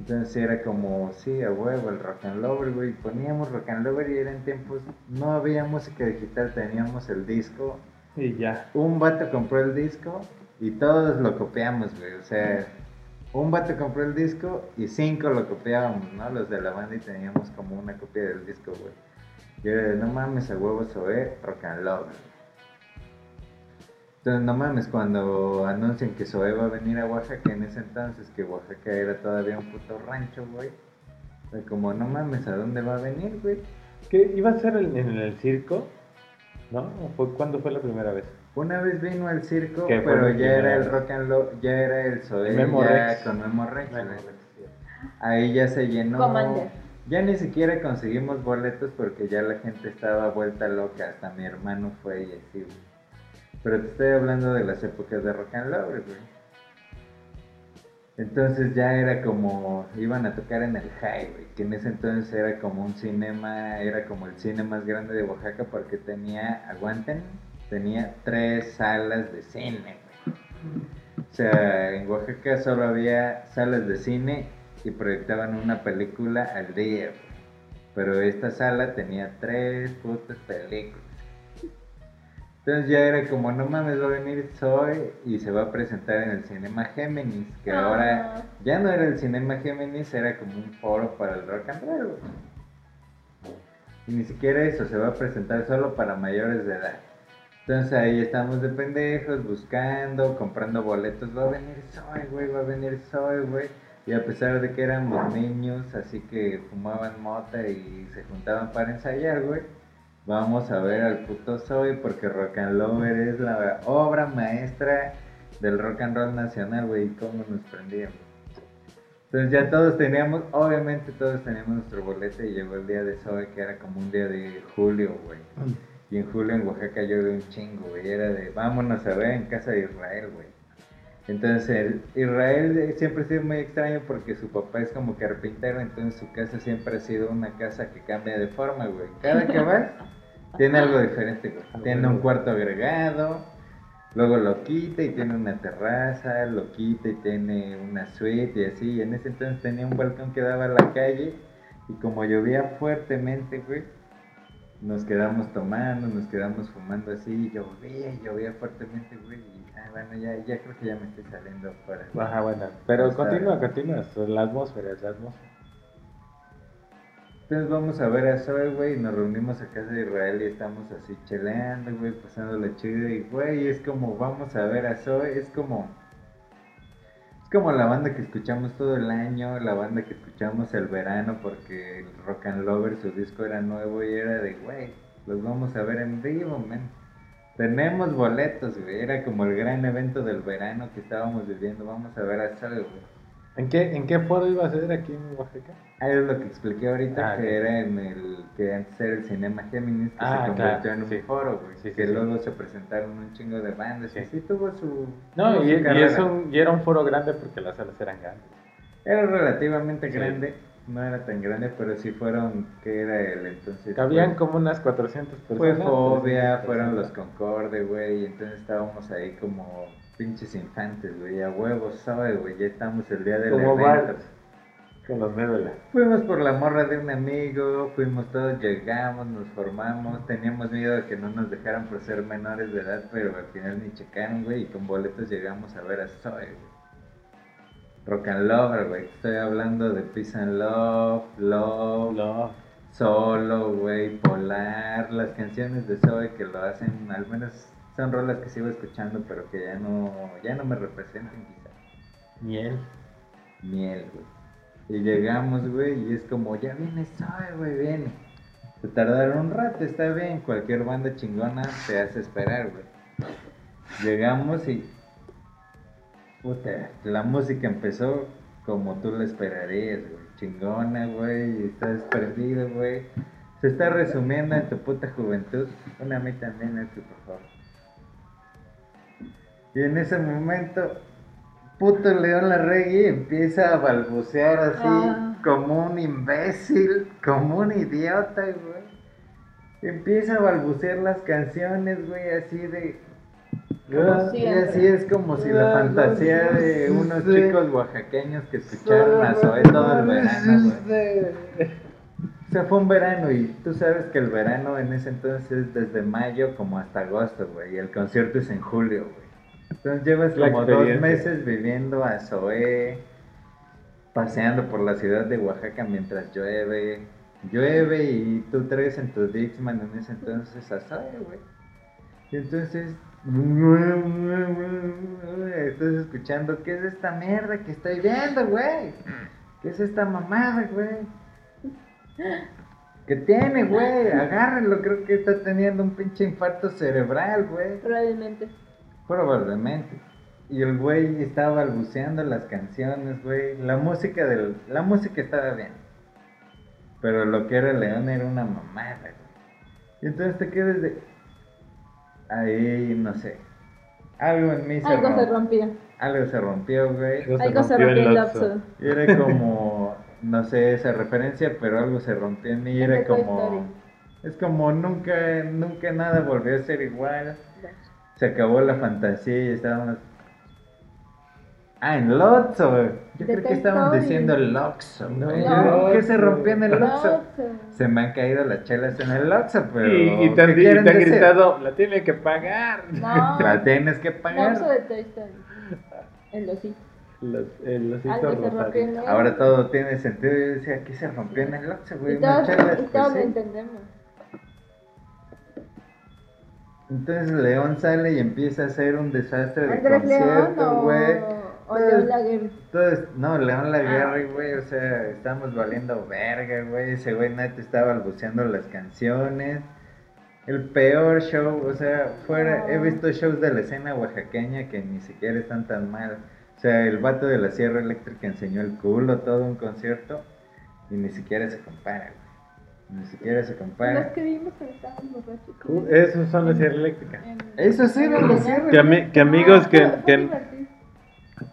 Entonces era como, sí, a huevo, el rock and lover, güey. Poníamos rock and lover y eran tiempos, no había música digital, teníamos el disco. Y ya. Un vato compró el disco y todos lo copiamos, güey. O sea, un vato compró el disco y cinco lo copiábamos, ¿no? Los de la banda y teníamos como una copia del disco, güey. Y era de, no mames, a huevo Zoé, rock and lover. Entonces, no mames, cuando anuncian que Zoé va a venir a Oaxaca en ese entonces, que Oaxaca era todavía un puto rancho, güey. Sea, como, no mames, ¿a dónde va a venir, güey? ¿Qué iba a ser en, el circo? ¿No? ¿O fue, ¿Cuándo fue la primera vez? Una vez vino al circo, pero ya era el rock and roll, ya era el Zoé, Memo ya Rex. con Memo Rex, Ahí ya se llenó. Commander. Ya ni siquiera conseguimos boletos porque ya la gente estaba vuelta loca. Hasta mi hermano fue y así, güey. Pero te estoy hablando de las épocas de rock and roll, güey. Entonces ya era como, iban a tocar en el High, güey, que en ese entonces era como un cinema, era como el cine más grande de Oaxaca porque tenía, aguanten, tenía tres salas de cine, güey. O sea, en Oaxaca solo había salas de cine y proyectaban una película al día, güey. Pero esta sala tenía tres putas películas. Entonces ya era como, no mames, va a venir Zoe y se va a presentar en el Cinema Géminis, que Ah. ahora ya no era el Cinema Géminis, era como un foro para el rock and roll. Y ni siquiera eso, se va a presentar solo para mayores de edad. Entonces ahí estamos de pendejos, buscando, comprando boletos, va a venir Zoe, güey, va a venir Zoe, güey. Y a pesar de que éramos niños, así que fumaban mota y se juntaban para ensayar, güey. Vamos a ver al puto Zoe porque Rock and Lover es la obra maestra del rock and roll nacional, güey. y ¿Cómo nos prendíamos? Entonces ya todos teníamos, obviamente todos teníamos nuestro boleto y llegó el día de Zoe que era como un día de julio, güey. Y en julio en Oaxaca llovió un chingo, güey. Era de vámonos a ver en casa de Israel, güey. Entonces el Israel eh, siempre ha sido muy extraño porque su papá es como carpintero, entonces su casa siempre ha sido una casa que cambia de forma, güey. Cada que vas *laughs* tiene algo diferente, güey. Tiene un cuarto agregado, Luego lo quita y tiene una terraza, lo quita y tiene una suite y así. Y en ese entonces tenía un balcón que daba a la calle y como llovía fuertemente, güey, nos quedamos tomando, nos quedamos fumando así, llovía, llovía fuertemente, güey. Y ah, bueno, ya, ya creo que ya me estoy saliendo fuera. Ajá, bueno. Pero continúa, continúa. La atmósfera, la atmósfera. Entonces vamos a ver a Zoe, güey, y nos reunimos a casa de Israel y estamos así cheleando, güey, pasándolo chido. Y, güey, es como, vamos a ver a Zoe, es como... Como la banda que escuchamos todo el año, la banda que escuchamos el verano, porque el Rock and Lover, su disco era nuevo y era de, güey, los vamos a ver en vivo, man. Tenemos boletos, güey, era como el gran evento del verano que estábamos viviendo, vamos a ver a Zoe, güey. ¿En qué, ¿En qué foro iba a ser aquí en Oaxaca? Ah, es lo que expliqué ahorita, Ah, que era en el que antes era el Cinema Géminis, que Ah, se convirtió claro, en un sí. foro, güey. Sí, que luego se presentaron un chingo de bandas Sí. y sí tuvo su. No, tuvo y, su y carrera. es un, y era un foro grande porque las salas eran grandes. Era relativamente grande, no era tan grande, pero sí fueron, que era el entonces. Cabían fue- como unas 400 personas. Fue Fobia, 300 fueron los. Concorde, güey, y entonces estábamos ahí como pinches infantes, güey, a huevos, ¿sabes, güey? Ya estamos el día del Como evento. Con los médulas. Fuimos por la morra de un amigo, fuimos todos, llegamos, nos formamos, teníamos miedo de que no nos dejaran por ser menores de edad, pero al final ni checaron, güey, y con boletos llegamos a ver a Zoe, güey. Rock and Lover, güey, estoy hablando de Peace and Love, Love, No. Solo, güey, Polar, las canciones de Zoe que lo hacen, al menos son rolas que sigo escuchando, pero que ya no, ya no me representan quizá Miel. miel, güey. Y llegamos, güey, y es como, ya viene Zoe, güey, viene. Se tardaron un rato, está bien, cualquier banda chingona te hace esperar, güey. Llegamos y... Puta, la música empezó como tú la esperarías, güey. Chingona, güey, estás perdido, güey. Se está resumiendo en tu puta juventud. Una a mí también, Nancy, por favor. Y en ese momento, puto León Larregui empieza a balbucear así, Ah. como un imbécil, como un idiota, güey. Empieza a balbucear las canciones, güey, así de... Y siempre. así es como si la Ah, fantasía de no unos chicos oaxaqueños que escucharon a Zoé todo el verano, güey. O sea, fue un verano y tú sabes que el verano en ese entonces es desde mayo como hasta agosto, güey. Y el concierto es en julio, güey. Entonces llevas La como dos meses viviendo a Zoé, paseando por la ciudad de Oaxaca mientras llueve. Llueve y tú traes en tu Dixman en ese entonces a Zoé, güey. Y entonces... Estás escuchando, ¿qué es esta mierda que estoy viendo, güey? ¿Qué es esta mamada, güey? ¿Qué tiene, güey? Agárrenlo, creo que está teniendo un pinche infarto cerebral, güey. Probablemente. Probablemente. Y el güey estaba balbuceando las canciones, güey. La música del... La música estaba bien. Pero lo que era León era una mamada, güey. Y entonces te quedas de... Ahí, no sé. Algo en mí se, Algo se rom- rompió. Algo se rompió, güey. Algo se rompió en Lopso. Y era como, no sé esa referencia, pero algo se rompió en mí y era como, es como nunca, nunca nada volvió a ser igual. Se acabó la fantasía y estábamos, ah, en Lotso, güey. Yo creo que estaban diciendo Loxo, No, güey. no. ¿Qué se rompió en el Loxo? Se me han caído las chelas en el Loxo, pero Y, y te han, ¿qué y te quieren han decir? gritado, la tiene que pagar. No. *laughs* La tienes que pagar. Lopso de Toy Story. El osito. Los. Ahora todo tiene sentido. Yo decía, ¿qué se rompió en el Loxo, güey? Y todos, chelas, y pues, todos sí. entendemos. Entonces León sale y empieza a hacer un desastre de concierto, güey. o León Laguerre. Entonces, no, León Laguerre, Ah. güey, o sea, estamos valiendo verga, güey. Ese güey neta estaba balbuceando las canciones. El peor show, o sea, fuera, he No. visto shows de la escena oaxaqueña que ni siquiera están tan mal. O sea, el vato de la Sierra Eléctrica enseñó el culo todo un concierto y ni siquiera se compara, güey. Ni siquiera se Los compara. que vimos cuando estábamos borrachos. Uh, Esos son la sierra eléctrica. Eso sí, el la Sierra Que, ami- que amigos que,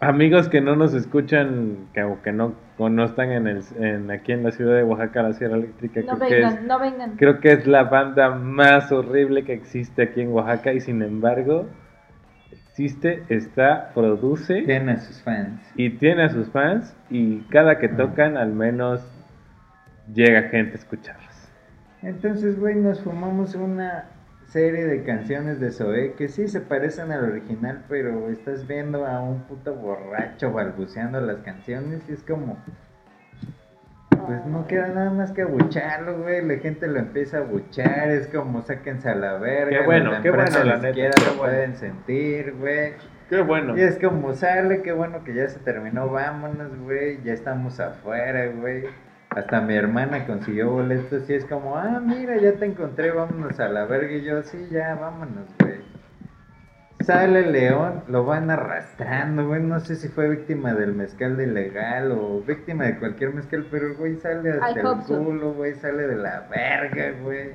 Ah, amigos que no nos escuchan, que, o que no, o no están en el, en, aquí en la ciudad de Oaxaca, la Sierra Eléctrica, No creo, que es, vengan, no vengan. creo que es la banda más horrible que existe aquí en Oaxaca y sin embargo existe, está, produce Tiene a sus fans. y tiene a sus fans y cada que tocan al menos llega gente a escucharlos. Entonces, güey, nos fumamos una serie de canciones de Zoé que sí se parecen al original, pero estás viendo a un puto borracho balbuceando las canciones y es como... Pues no queda nada más que abucharlo, güey. La gente lo empieza a abuchar. Es como sáquense a la verga. Qué bueno, de qué bueno, la neta, qué lo bueno. pueden sentir, güey. Qué bueno. Y es como sale, qué bueno que ya se terminó, vámonos, güey, ya estamos afuera, güey. Hasta mi hermana consiguió boletos y es como, ah, mira, ya te encontré, vámonos a la verga. Y yo, sí, ya, vámonos, güey. Sale el León, lo van arrastrando, güey. No sé si fue víctima del mezcal de ilegal o víctima de cualquier mezcal, pero el güey sale hasta el culo, güey, sale de la verga, güey.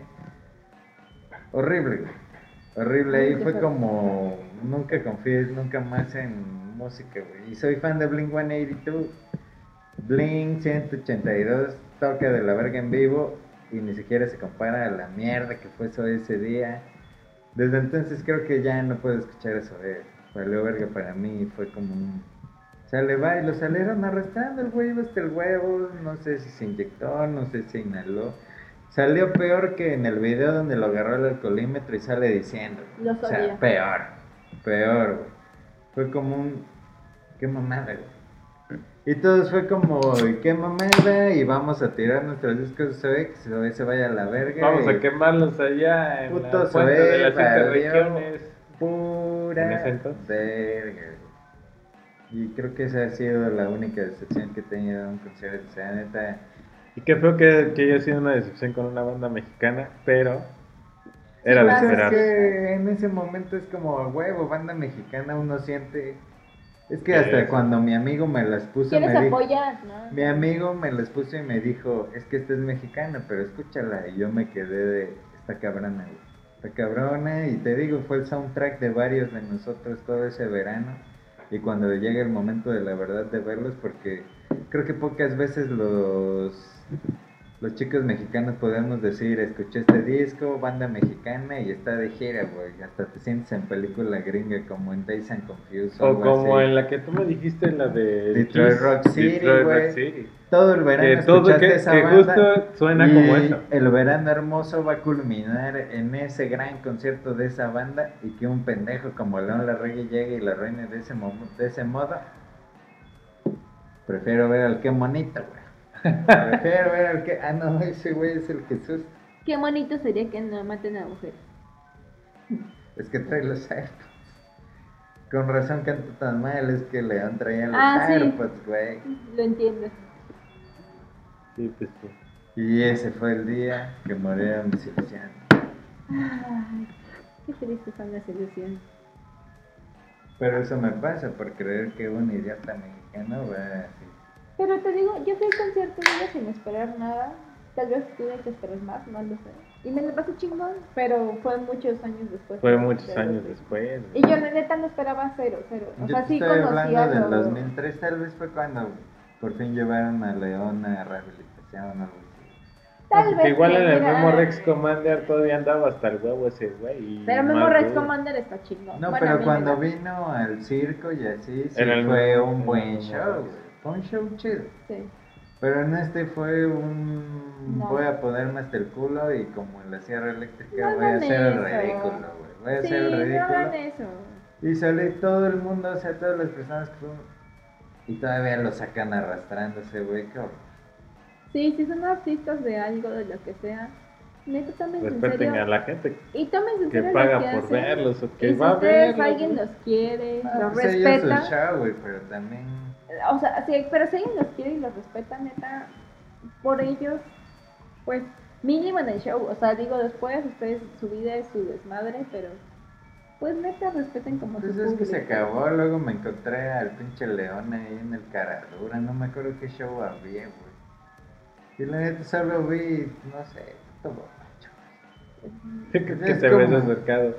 Horrible, güey. Horrible, ahí fue como nunca confíes nunca más en música, güey. Y soy fan de Blink 182. Blink 182 toca de la verga en vivo y ni siquiera se compara a la mierda que fue eso ese día. Desde entonces creo que ya no puedo escuchar eso de valió verga para mí, fue como un sale va y lo salieron arrastrando el güey iba hasta el huevo, no sé si se inyectó, no sé si se inhaló. Salió peor que en el video donde lo agarró el alcoholímetro y sale diciendo. Lo o sea, peor, peor, güey. Fue como un qué mamada, güey. Y todos fue como, "Y qué mamada, y vamos a tirar nuestros discos de Zoe, que Zoe se vaya a la verga. Vamos a quemarlos allá en Puto la Zoé, de las siete valió regiones. En Pura entonces. verga. Y creo que esa ha sido la única decepción que he tenido en un concierto. O sea, neta, Y qué feo que, que haya sido una decepción con una banda mexicana, pero era de Pues es esperar. que en ese momento es como, huevo, banda mexicana, uno siente... Es que hasta cuando mi amigo me las puso, ¿Quieres me dijo... apoyar? ¿no? Mi amigo me las puso y me dijo, es que esta es mexicana, pero escúchala. Y yo me quedé de, esta cabrona, güey. Esta cabrona, y te digo, fue el soundtrack de varios de nosotros todo ese verano. Y cuando llega el momento de la verdad de verlos, porque creo que pocas veces los, los chicos mexicanos podemos decir, escuché este disco, banda mexicana, y está de gira, güey. Hasta te sientes en película gringa, como en Days and Confused. O algo como así. en la que tú me dijiste, la de Detroit Kiss, Rock City, güey. Todo el verano Que todo escuchaste que, esa que banda, justo suena y como eso. El verano hermoso va a culminar en ese gran concierto de esa banda y que un pendejo como León Larregui llegue y la reine de ese, de ese modo. Prefiero ver al que monito, güey. Ver al que. Ah, no, ese güey es el Jesús. Qué bonito sería que no maten a mujeres. Es que trae los AirPods. Con razón canta tan mal, es que León traía los Ah, sí. AirPods, güey. Lo entiendo. Sí, pues sí. Y ese fue el día que murieron mis ilusiones. Ay, qué tristes son las ilusiones. Pero eso me pasa por creer que un idiota mexicano va así. Pero te digo, yo fui al concierto de ella sin esperar nada. Tal vez tuve que esperar más, no lo sé. Y me lo pasé chingón, pero fue muchos años después. Fue muchos de- años después. Y yo la neta no esperaba cero, cero. O Yo sea, sí estoy conocía hablando del lo- 2003, tal vez fue cuando por fin llevaron a León a rehabilitación o algo así. Tal vez igual en el Memo Rex Commander todavía andaba hasta el huevo ese güey. Pero Memo Rex. Commander está chingón. No, Bueno, pero cuando vino al circo y así, sí fue un en buen show. Fue un show chido. Sí. Pero en este fue un... No. Voy a ponerme hasta el culo y como en la sierra eléctrica No voy a hacer el ridículo, güey. Voy a Sí, hacer el no ridículo. hagan eso. Y sale todo el mundo, o sea, todas las personas que fueron. Y todavía lo sacan arrastrándose, güey, horror. Sí, si son artistas de algo, de lo que sea, neta, tómense en Respeten serio. a la gente Y tómense en que serio paga lo que por hacen. verlos o que y si va a ustedes, verlos. alguien los quiere, Ah, los pues ellos respeta. su show, güey, pero también. O sea, sí, pero si alguien los quiere y los respeta, neta, por ellos, pues mínimo en el show. O sea, digo, después ustedes, su vida es su desmadre, pero pues neta, respeten como su Pues es que se acabó, luego me encontré al pinche león ahí en el Caradura, no me acuerdo qué show había, güey. Y la neta solo vi, no sé, todo borracho. ¿Qué, qué Es te ves como- acercado?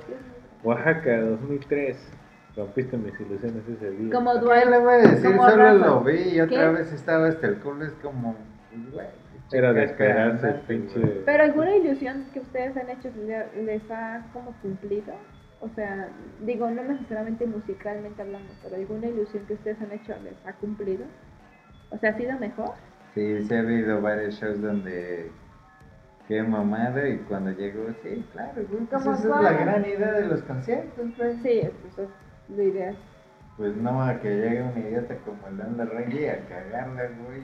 Oaxaca 2003. Rompiste mis ilusiones ese día. Como ¿Qué Dwight. le voy a decir? como Solo Rafa. lo vi y otra ¿Qué? vez estaba hasta el culo, es como, pues, güey. Era de esperarse, andante, pinche. Pero alguna ilusión que ustedes han hecho le- les ha como cumplido. O sea, digo, no necesariamente musicalmente hablando, pero alguna ilusión que ustedes han hecho les ha cumplido. O sea, ha sido mejor. Sí, sí ha habido varios shows donde qué mamada y cuando llegó, sí, claro, güey, pues ¿Cómo esa es la gran idea de los conciertos, güey. Sí, pues es lo ideal. Pues no a que llegue un idiota como el Onda Rangi a cagarla, güey.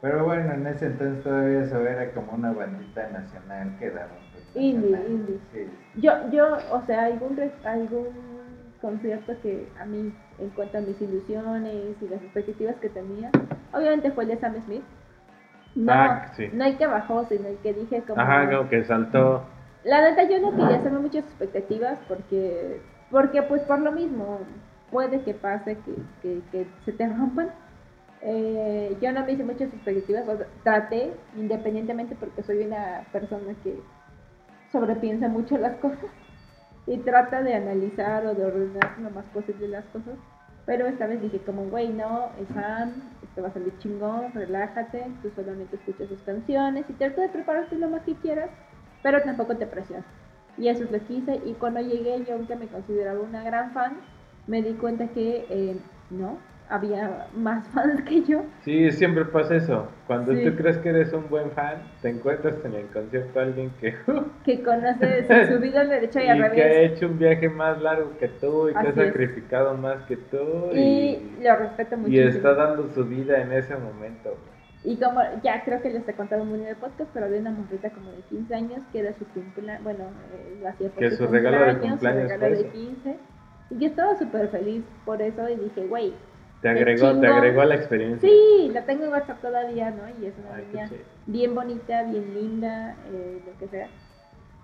Pero bueno, en ese entonces todavía eso era como una bandita nacional que daba Indie, indie. Sí. Yo, yo, o sea, algún, algún concierto que a mí, en cuanto a mis ilusiones y las expectativas que tenía, obviamente fue el de Sam Smith. No, Ah, sí. no hay que bajó, sino el que dije como... Ajá, como que saltó. La neta yo no quería hacerme muchas expectativas porque, porque pues por lo mismo, puede que pase que, que, que se te rompan. Eh, yo no me hice muchas expectativas, o sea, traté, independientemente porque soy una persona que sobrepiensa mucho las cosas y trata de analizar o de ordenar lo más posible las cosas. Pero esta vez dije como, güey, no, es Sam, esto va a salir chingón, relájate, tú solamente escuchas sus canciones y trata de prepararte lo más que quieras, pero tampoco te presiones. Y eso es lo que hice y cuando llegué yo, aunque me consideraba una gran fan, me di cuenta que eh, no, había más *laughs* fans que yo. Sí, siempre pasa eso. Cuando Sí. tú crees que eres un buen fan, te encuentras en el concierto a alguien que, *laughs* que conoce su, vida al derecho y, *laughs* y al que ha revés. hecho un viaje más largo que tú y que ha Así es. sacrificado más que tú Y y, lo respeto y muchísimo. está dando su vida en ese momento. Y como ya creo que les he contado muy en el podcast, pero había una morrita como de 15 años que era su cumpleaños, bueno, eh, lo hacía por Que su regalo de cumpleaños su regalo de eso. 15. Y yo estaba súper feliz por eso y dije, güey, Te agregó, te agregó a la experiencia. sí, la tengo en WhatsApp todavía, ¿no? Y es una Ay, niña bien bonita, bien linda, eh, lo que sea.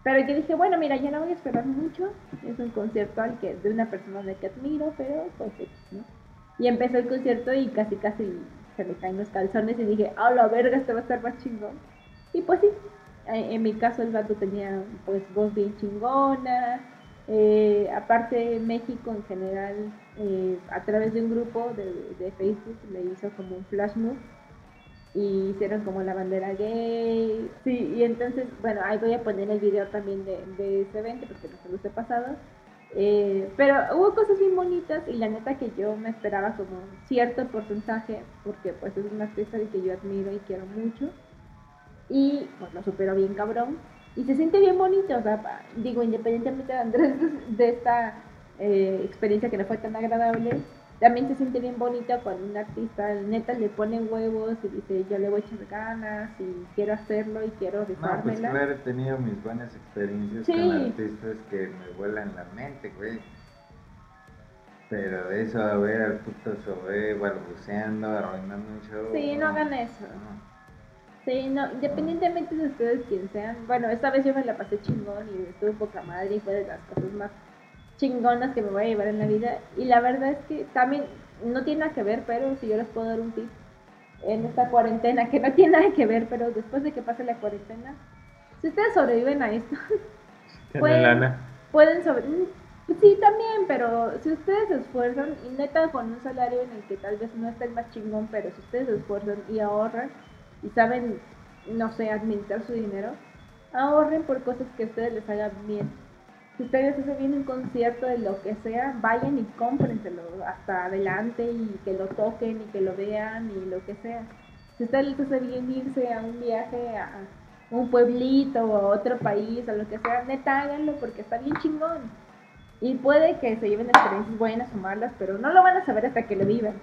Pero que dije, bueno, mira, ya no voy a esperar mucho. Es un concierto al que, de una persona la que admiro, pero pues, ¿no? Y empezó el concierto y casi, casi se me caen los calzones y dije, ah, la verga, este va a estar más chingón. Y pues sí, en, mi caso el vato tenía pues voz bien chingona. Eh, aparte México en general, eh, a través de un grupo de, de Facebook le hizo como un flash move y hicieron como la bandera gay. Sí, y entonces, bueno, ahí voy a poner el video también de, de ese evento porque no se los he pasado. Eh, pero hubo cosas bien bonitas y la neta que yo me esperaba como cierto porcentaje porque pues es una artista que yo admiro y quiero mucho. Y pues lo superó bien cabrón. Y se siente bien bonito, o sea, digo, independientemente de Andrés *laughs* de esta eh, experiencia que no fue tan agradable, también se siente bien bonito cuando un artista neta le pone huevos y dice yo le voy a echar ganas y quiero hacerlo y quiero No, pues rifármela. claro, he tenido mis buenas experiencias Sí. con artistas que me vuelan la mente, güey. Pero de eso a ver al puto Sobe balbuceando, arruinando un show. Sí, no hagan eso. Sí, no, independientemente de ustedes quién sean. Bueno, esta vez yo me la pasé chingón y estuve poca madre y fue de las cosas más chingonas que me voy a llevar en la vida. Y la verdad es que también no tiene nada que ver, pero si yo les puedo dar un tip en esta cuarentena, que no tiene nada que ver, pero después de que pase la cuarentena, si ustedes sobreviven a esto, *laughs* Pues- lana. pueden sobre... mm, Sí, también, pero si ustedes se esfuerzan, y neta con un salario en el que tal vez no esté el más chingón, pero si ustedes se esfuerzan y ahorran y saben, no sé, administrar su dinero, ahorren por cosas que a ustedes les hagan bien. Si ustedes hacen bien un concierto de lo que sea, vayan y cómprenselo hasta adelante y que lo toquen y que lo vean y lo que sea. Si ustedes les bien irse a un viaje a un pueblito o a otro país o lo que sea, neta háganlo porque está bien chingón. Y puede que se lleven experiencias buenas o malas, pero no lo van a saber hasta que lo vivan.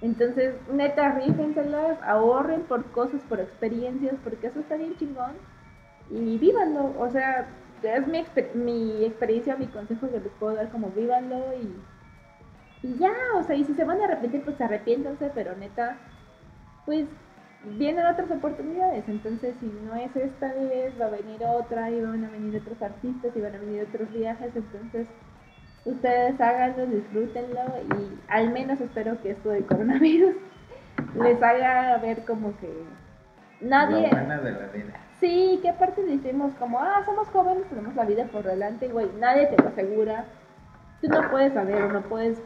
Entonces, neta, rífenselas, ahorren por cosas, por experiencias, porque eso está bien chingón. Y vívanlo. O sea, es mi, exper- mi experiencia, mi consejo que les puedo dar como vívanlo y, y ya, o sea, y si se van a arrepentir, pues arrepiéntanse, pero neta, pues vienen otras oportunidades. Entonces, si no es esta vez, va a venir otra y van a venir otros artistas y van a venir otros viajes. Entonces, ustedes háganlo, disfrútenlo y al menos espero que esto del coronavirus *laughs* les haga ver como que nadie... De. Sí, que aparte decimos como, ah, somos jóvenes, tenemos la vida por delante, güey, nadie te lo asegura. Tú no puedes saber no puedes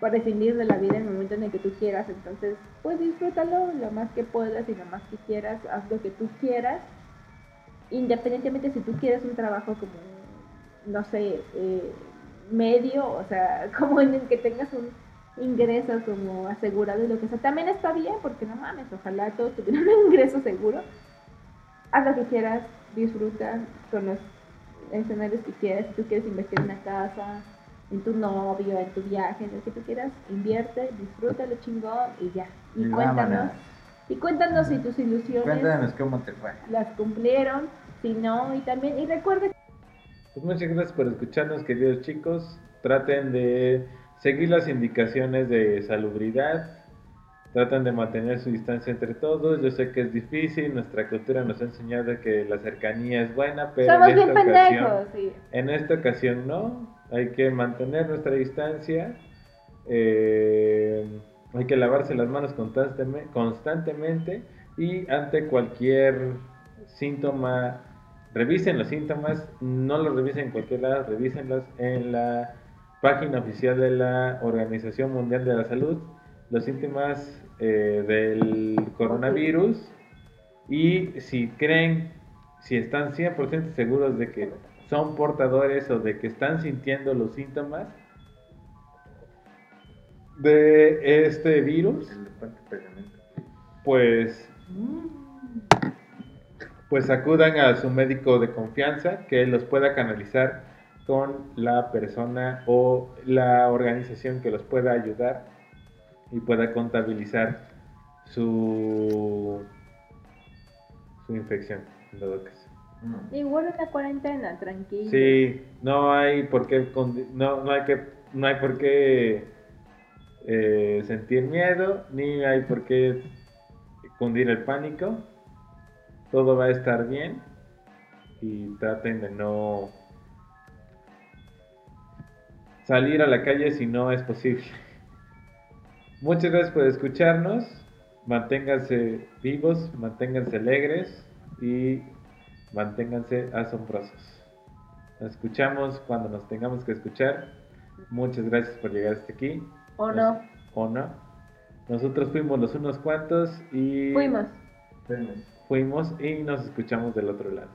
prescindir de la vida en el momento en el que tú quieras, entonces, pues disfrútalo lo más que puedas y lo más que quieras, haz lo que tú quieras, independientemente si tú quieres un trabajo como no sé, eh, medio, o sea, *laughs* como en el que tengas un ingreso como asegurado y lo que sea, también está bien, porque no mames, ojalá todos tuvieran un ingreso seguro. Haz lo que quieras, disfruta con los escenarios que quieras, si tú quieres invertir en una casa, en tu novio, en tu viaje, en el que tú quieras, invierte, disfrútalo chingón y ya. Y cuéntanos. Y cuéntanos si tus ilusiones Cuéntanos cómo te fue. las cumplieron, si no, y también, y recuerda Pues muchas gracias por escucharnos, queridos chicos. Traten de seguir las indicaciones de salubridad. Traten de mantener su distancia entre todos. Yo sé que es difícil. Nuestra cultura nos ha enseñado que la cercanía es buena, pero somos en bien esta pendejos, ocasión, sí. en esta ocasión no. Hay que mantener nuestra distancia. Eh, hay que lavarse las manos constanteme- constantemente y ante cualquier síntoma, revisen los síntomas, no los revisen en cualquier lado, revísenlos en la página oficial de la Organización Mundial de la Salud, los síntomas eh, del coronavirus. Y si creen, si están 100% seguros de que son portadores o de que están sintiendo los síntomas de este virus, pues pues acudan a su médico de confianza que los pueda canalizar con la persona o la organización que los pueda ayudar y pueda contabilizar su su infección en todo caso. Igual una cuarentena, tranquilo. Sí, no hay por qué no, no hay que no hay por qué eh, sentir miedo ni hay por qué cundir el pánico. Todo va a estar bien y traten de no salir a la calle si no es posible. Muchas gracias por escucharnos. Manténganse vivos, manténganse alegres y manténganse asombrosos. Nos escuchamos cuando nos tengamos que escuchar. Muchas gracias por llegar hasta aquí. ¿O Nos- no? O no. Nosotros fuimos los unos cuantos y Fuimos. fuimos y nos escuchamos del otro lado.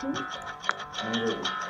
Sí,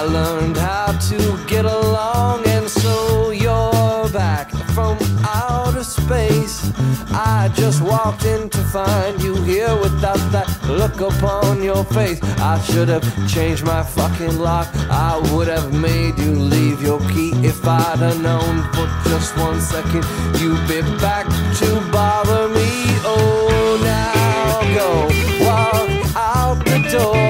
I learned how to get along, and so you're back from outer space. I just walked in to find you here without that look upon your face. I should have changed my fucking lock. I would have made you leave your key if I'd have known for just one second you'd be back to bother me. Oh, now go walk out the door.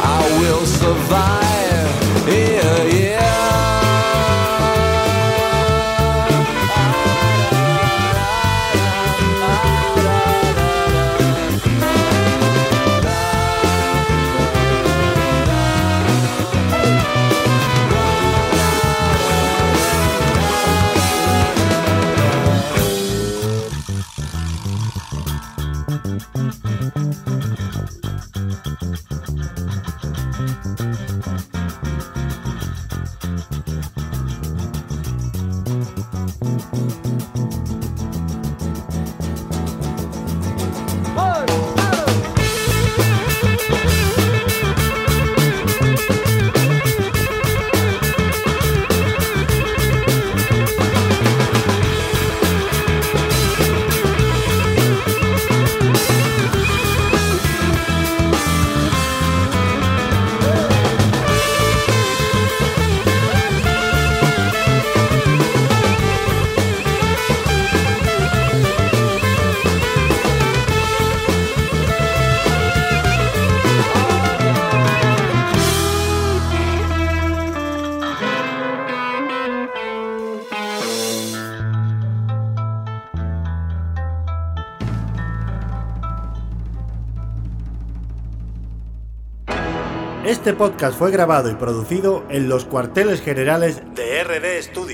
I will survive. Yeah, yeah. Este podcast fue grabado y producido en los cuarteles generales de RD Studio.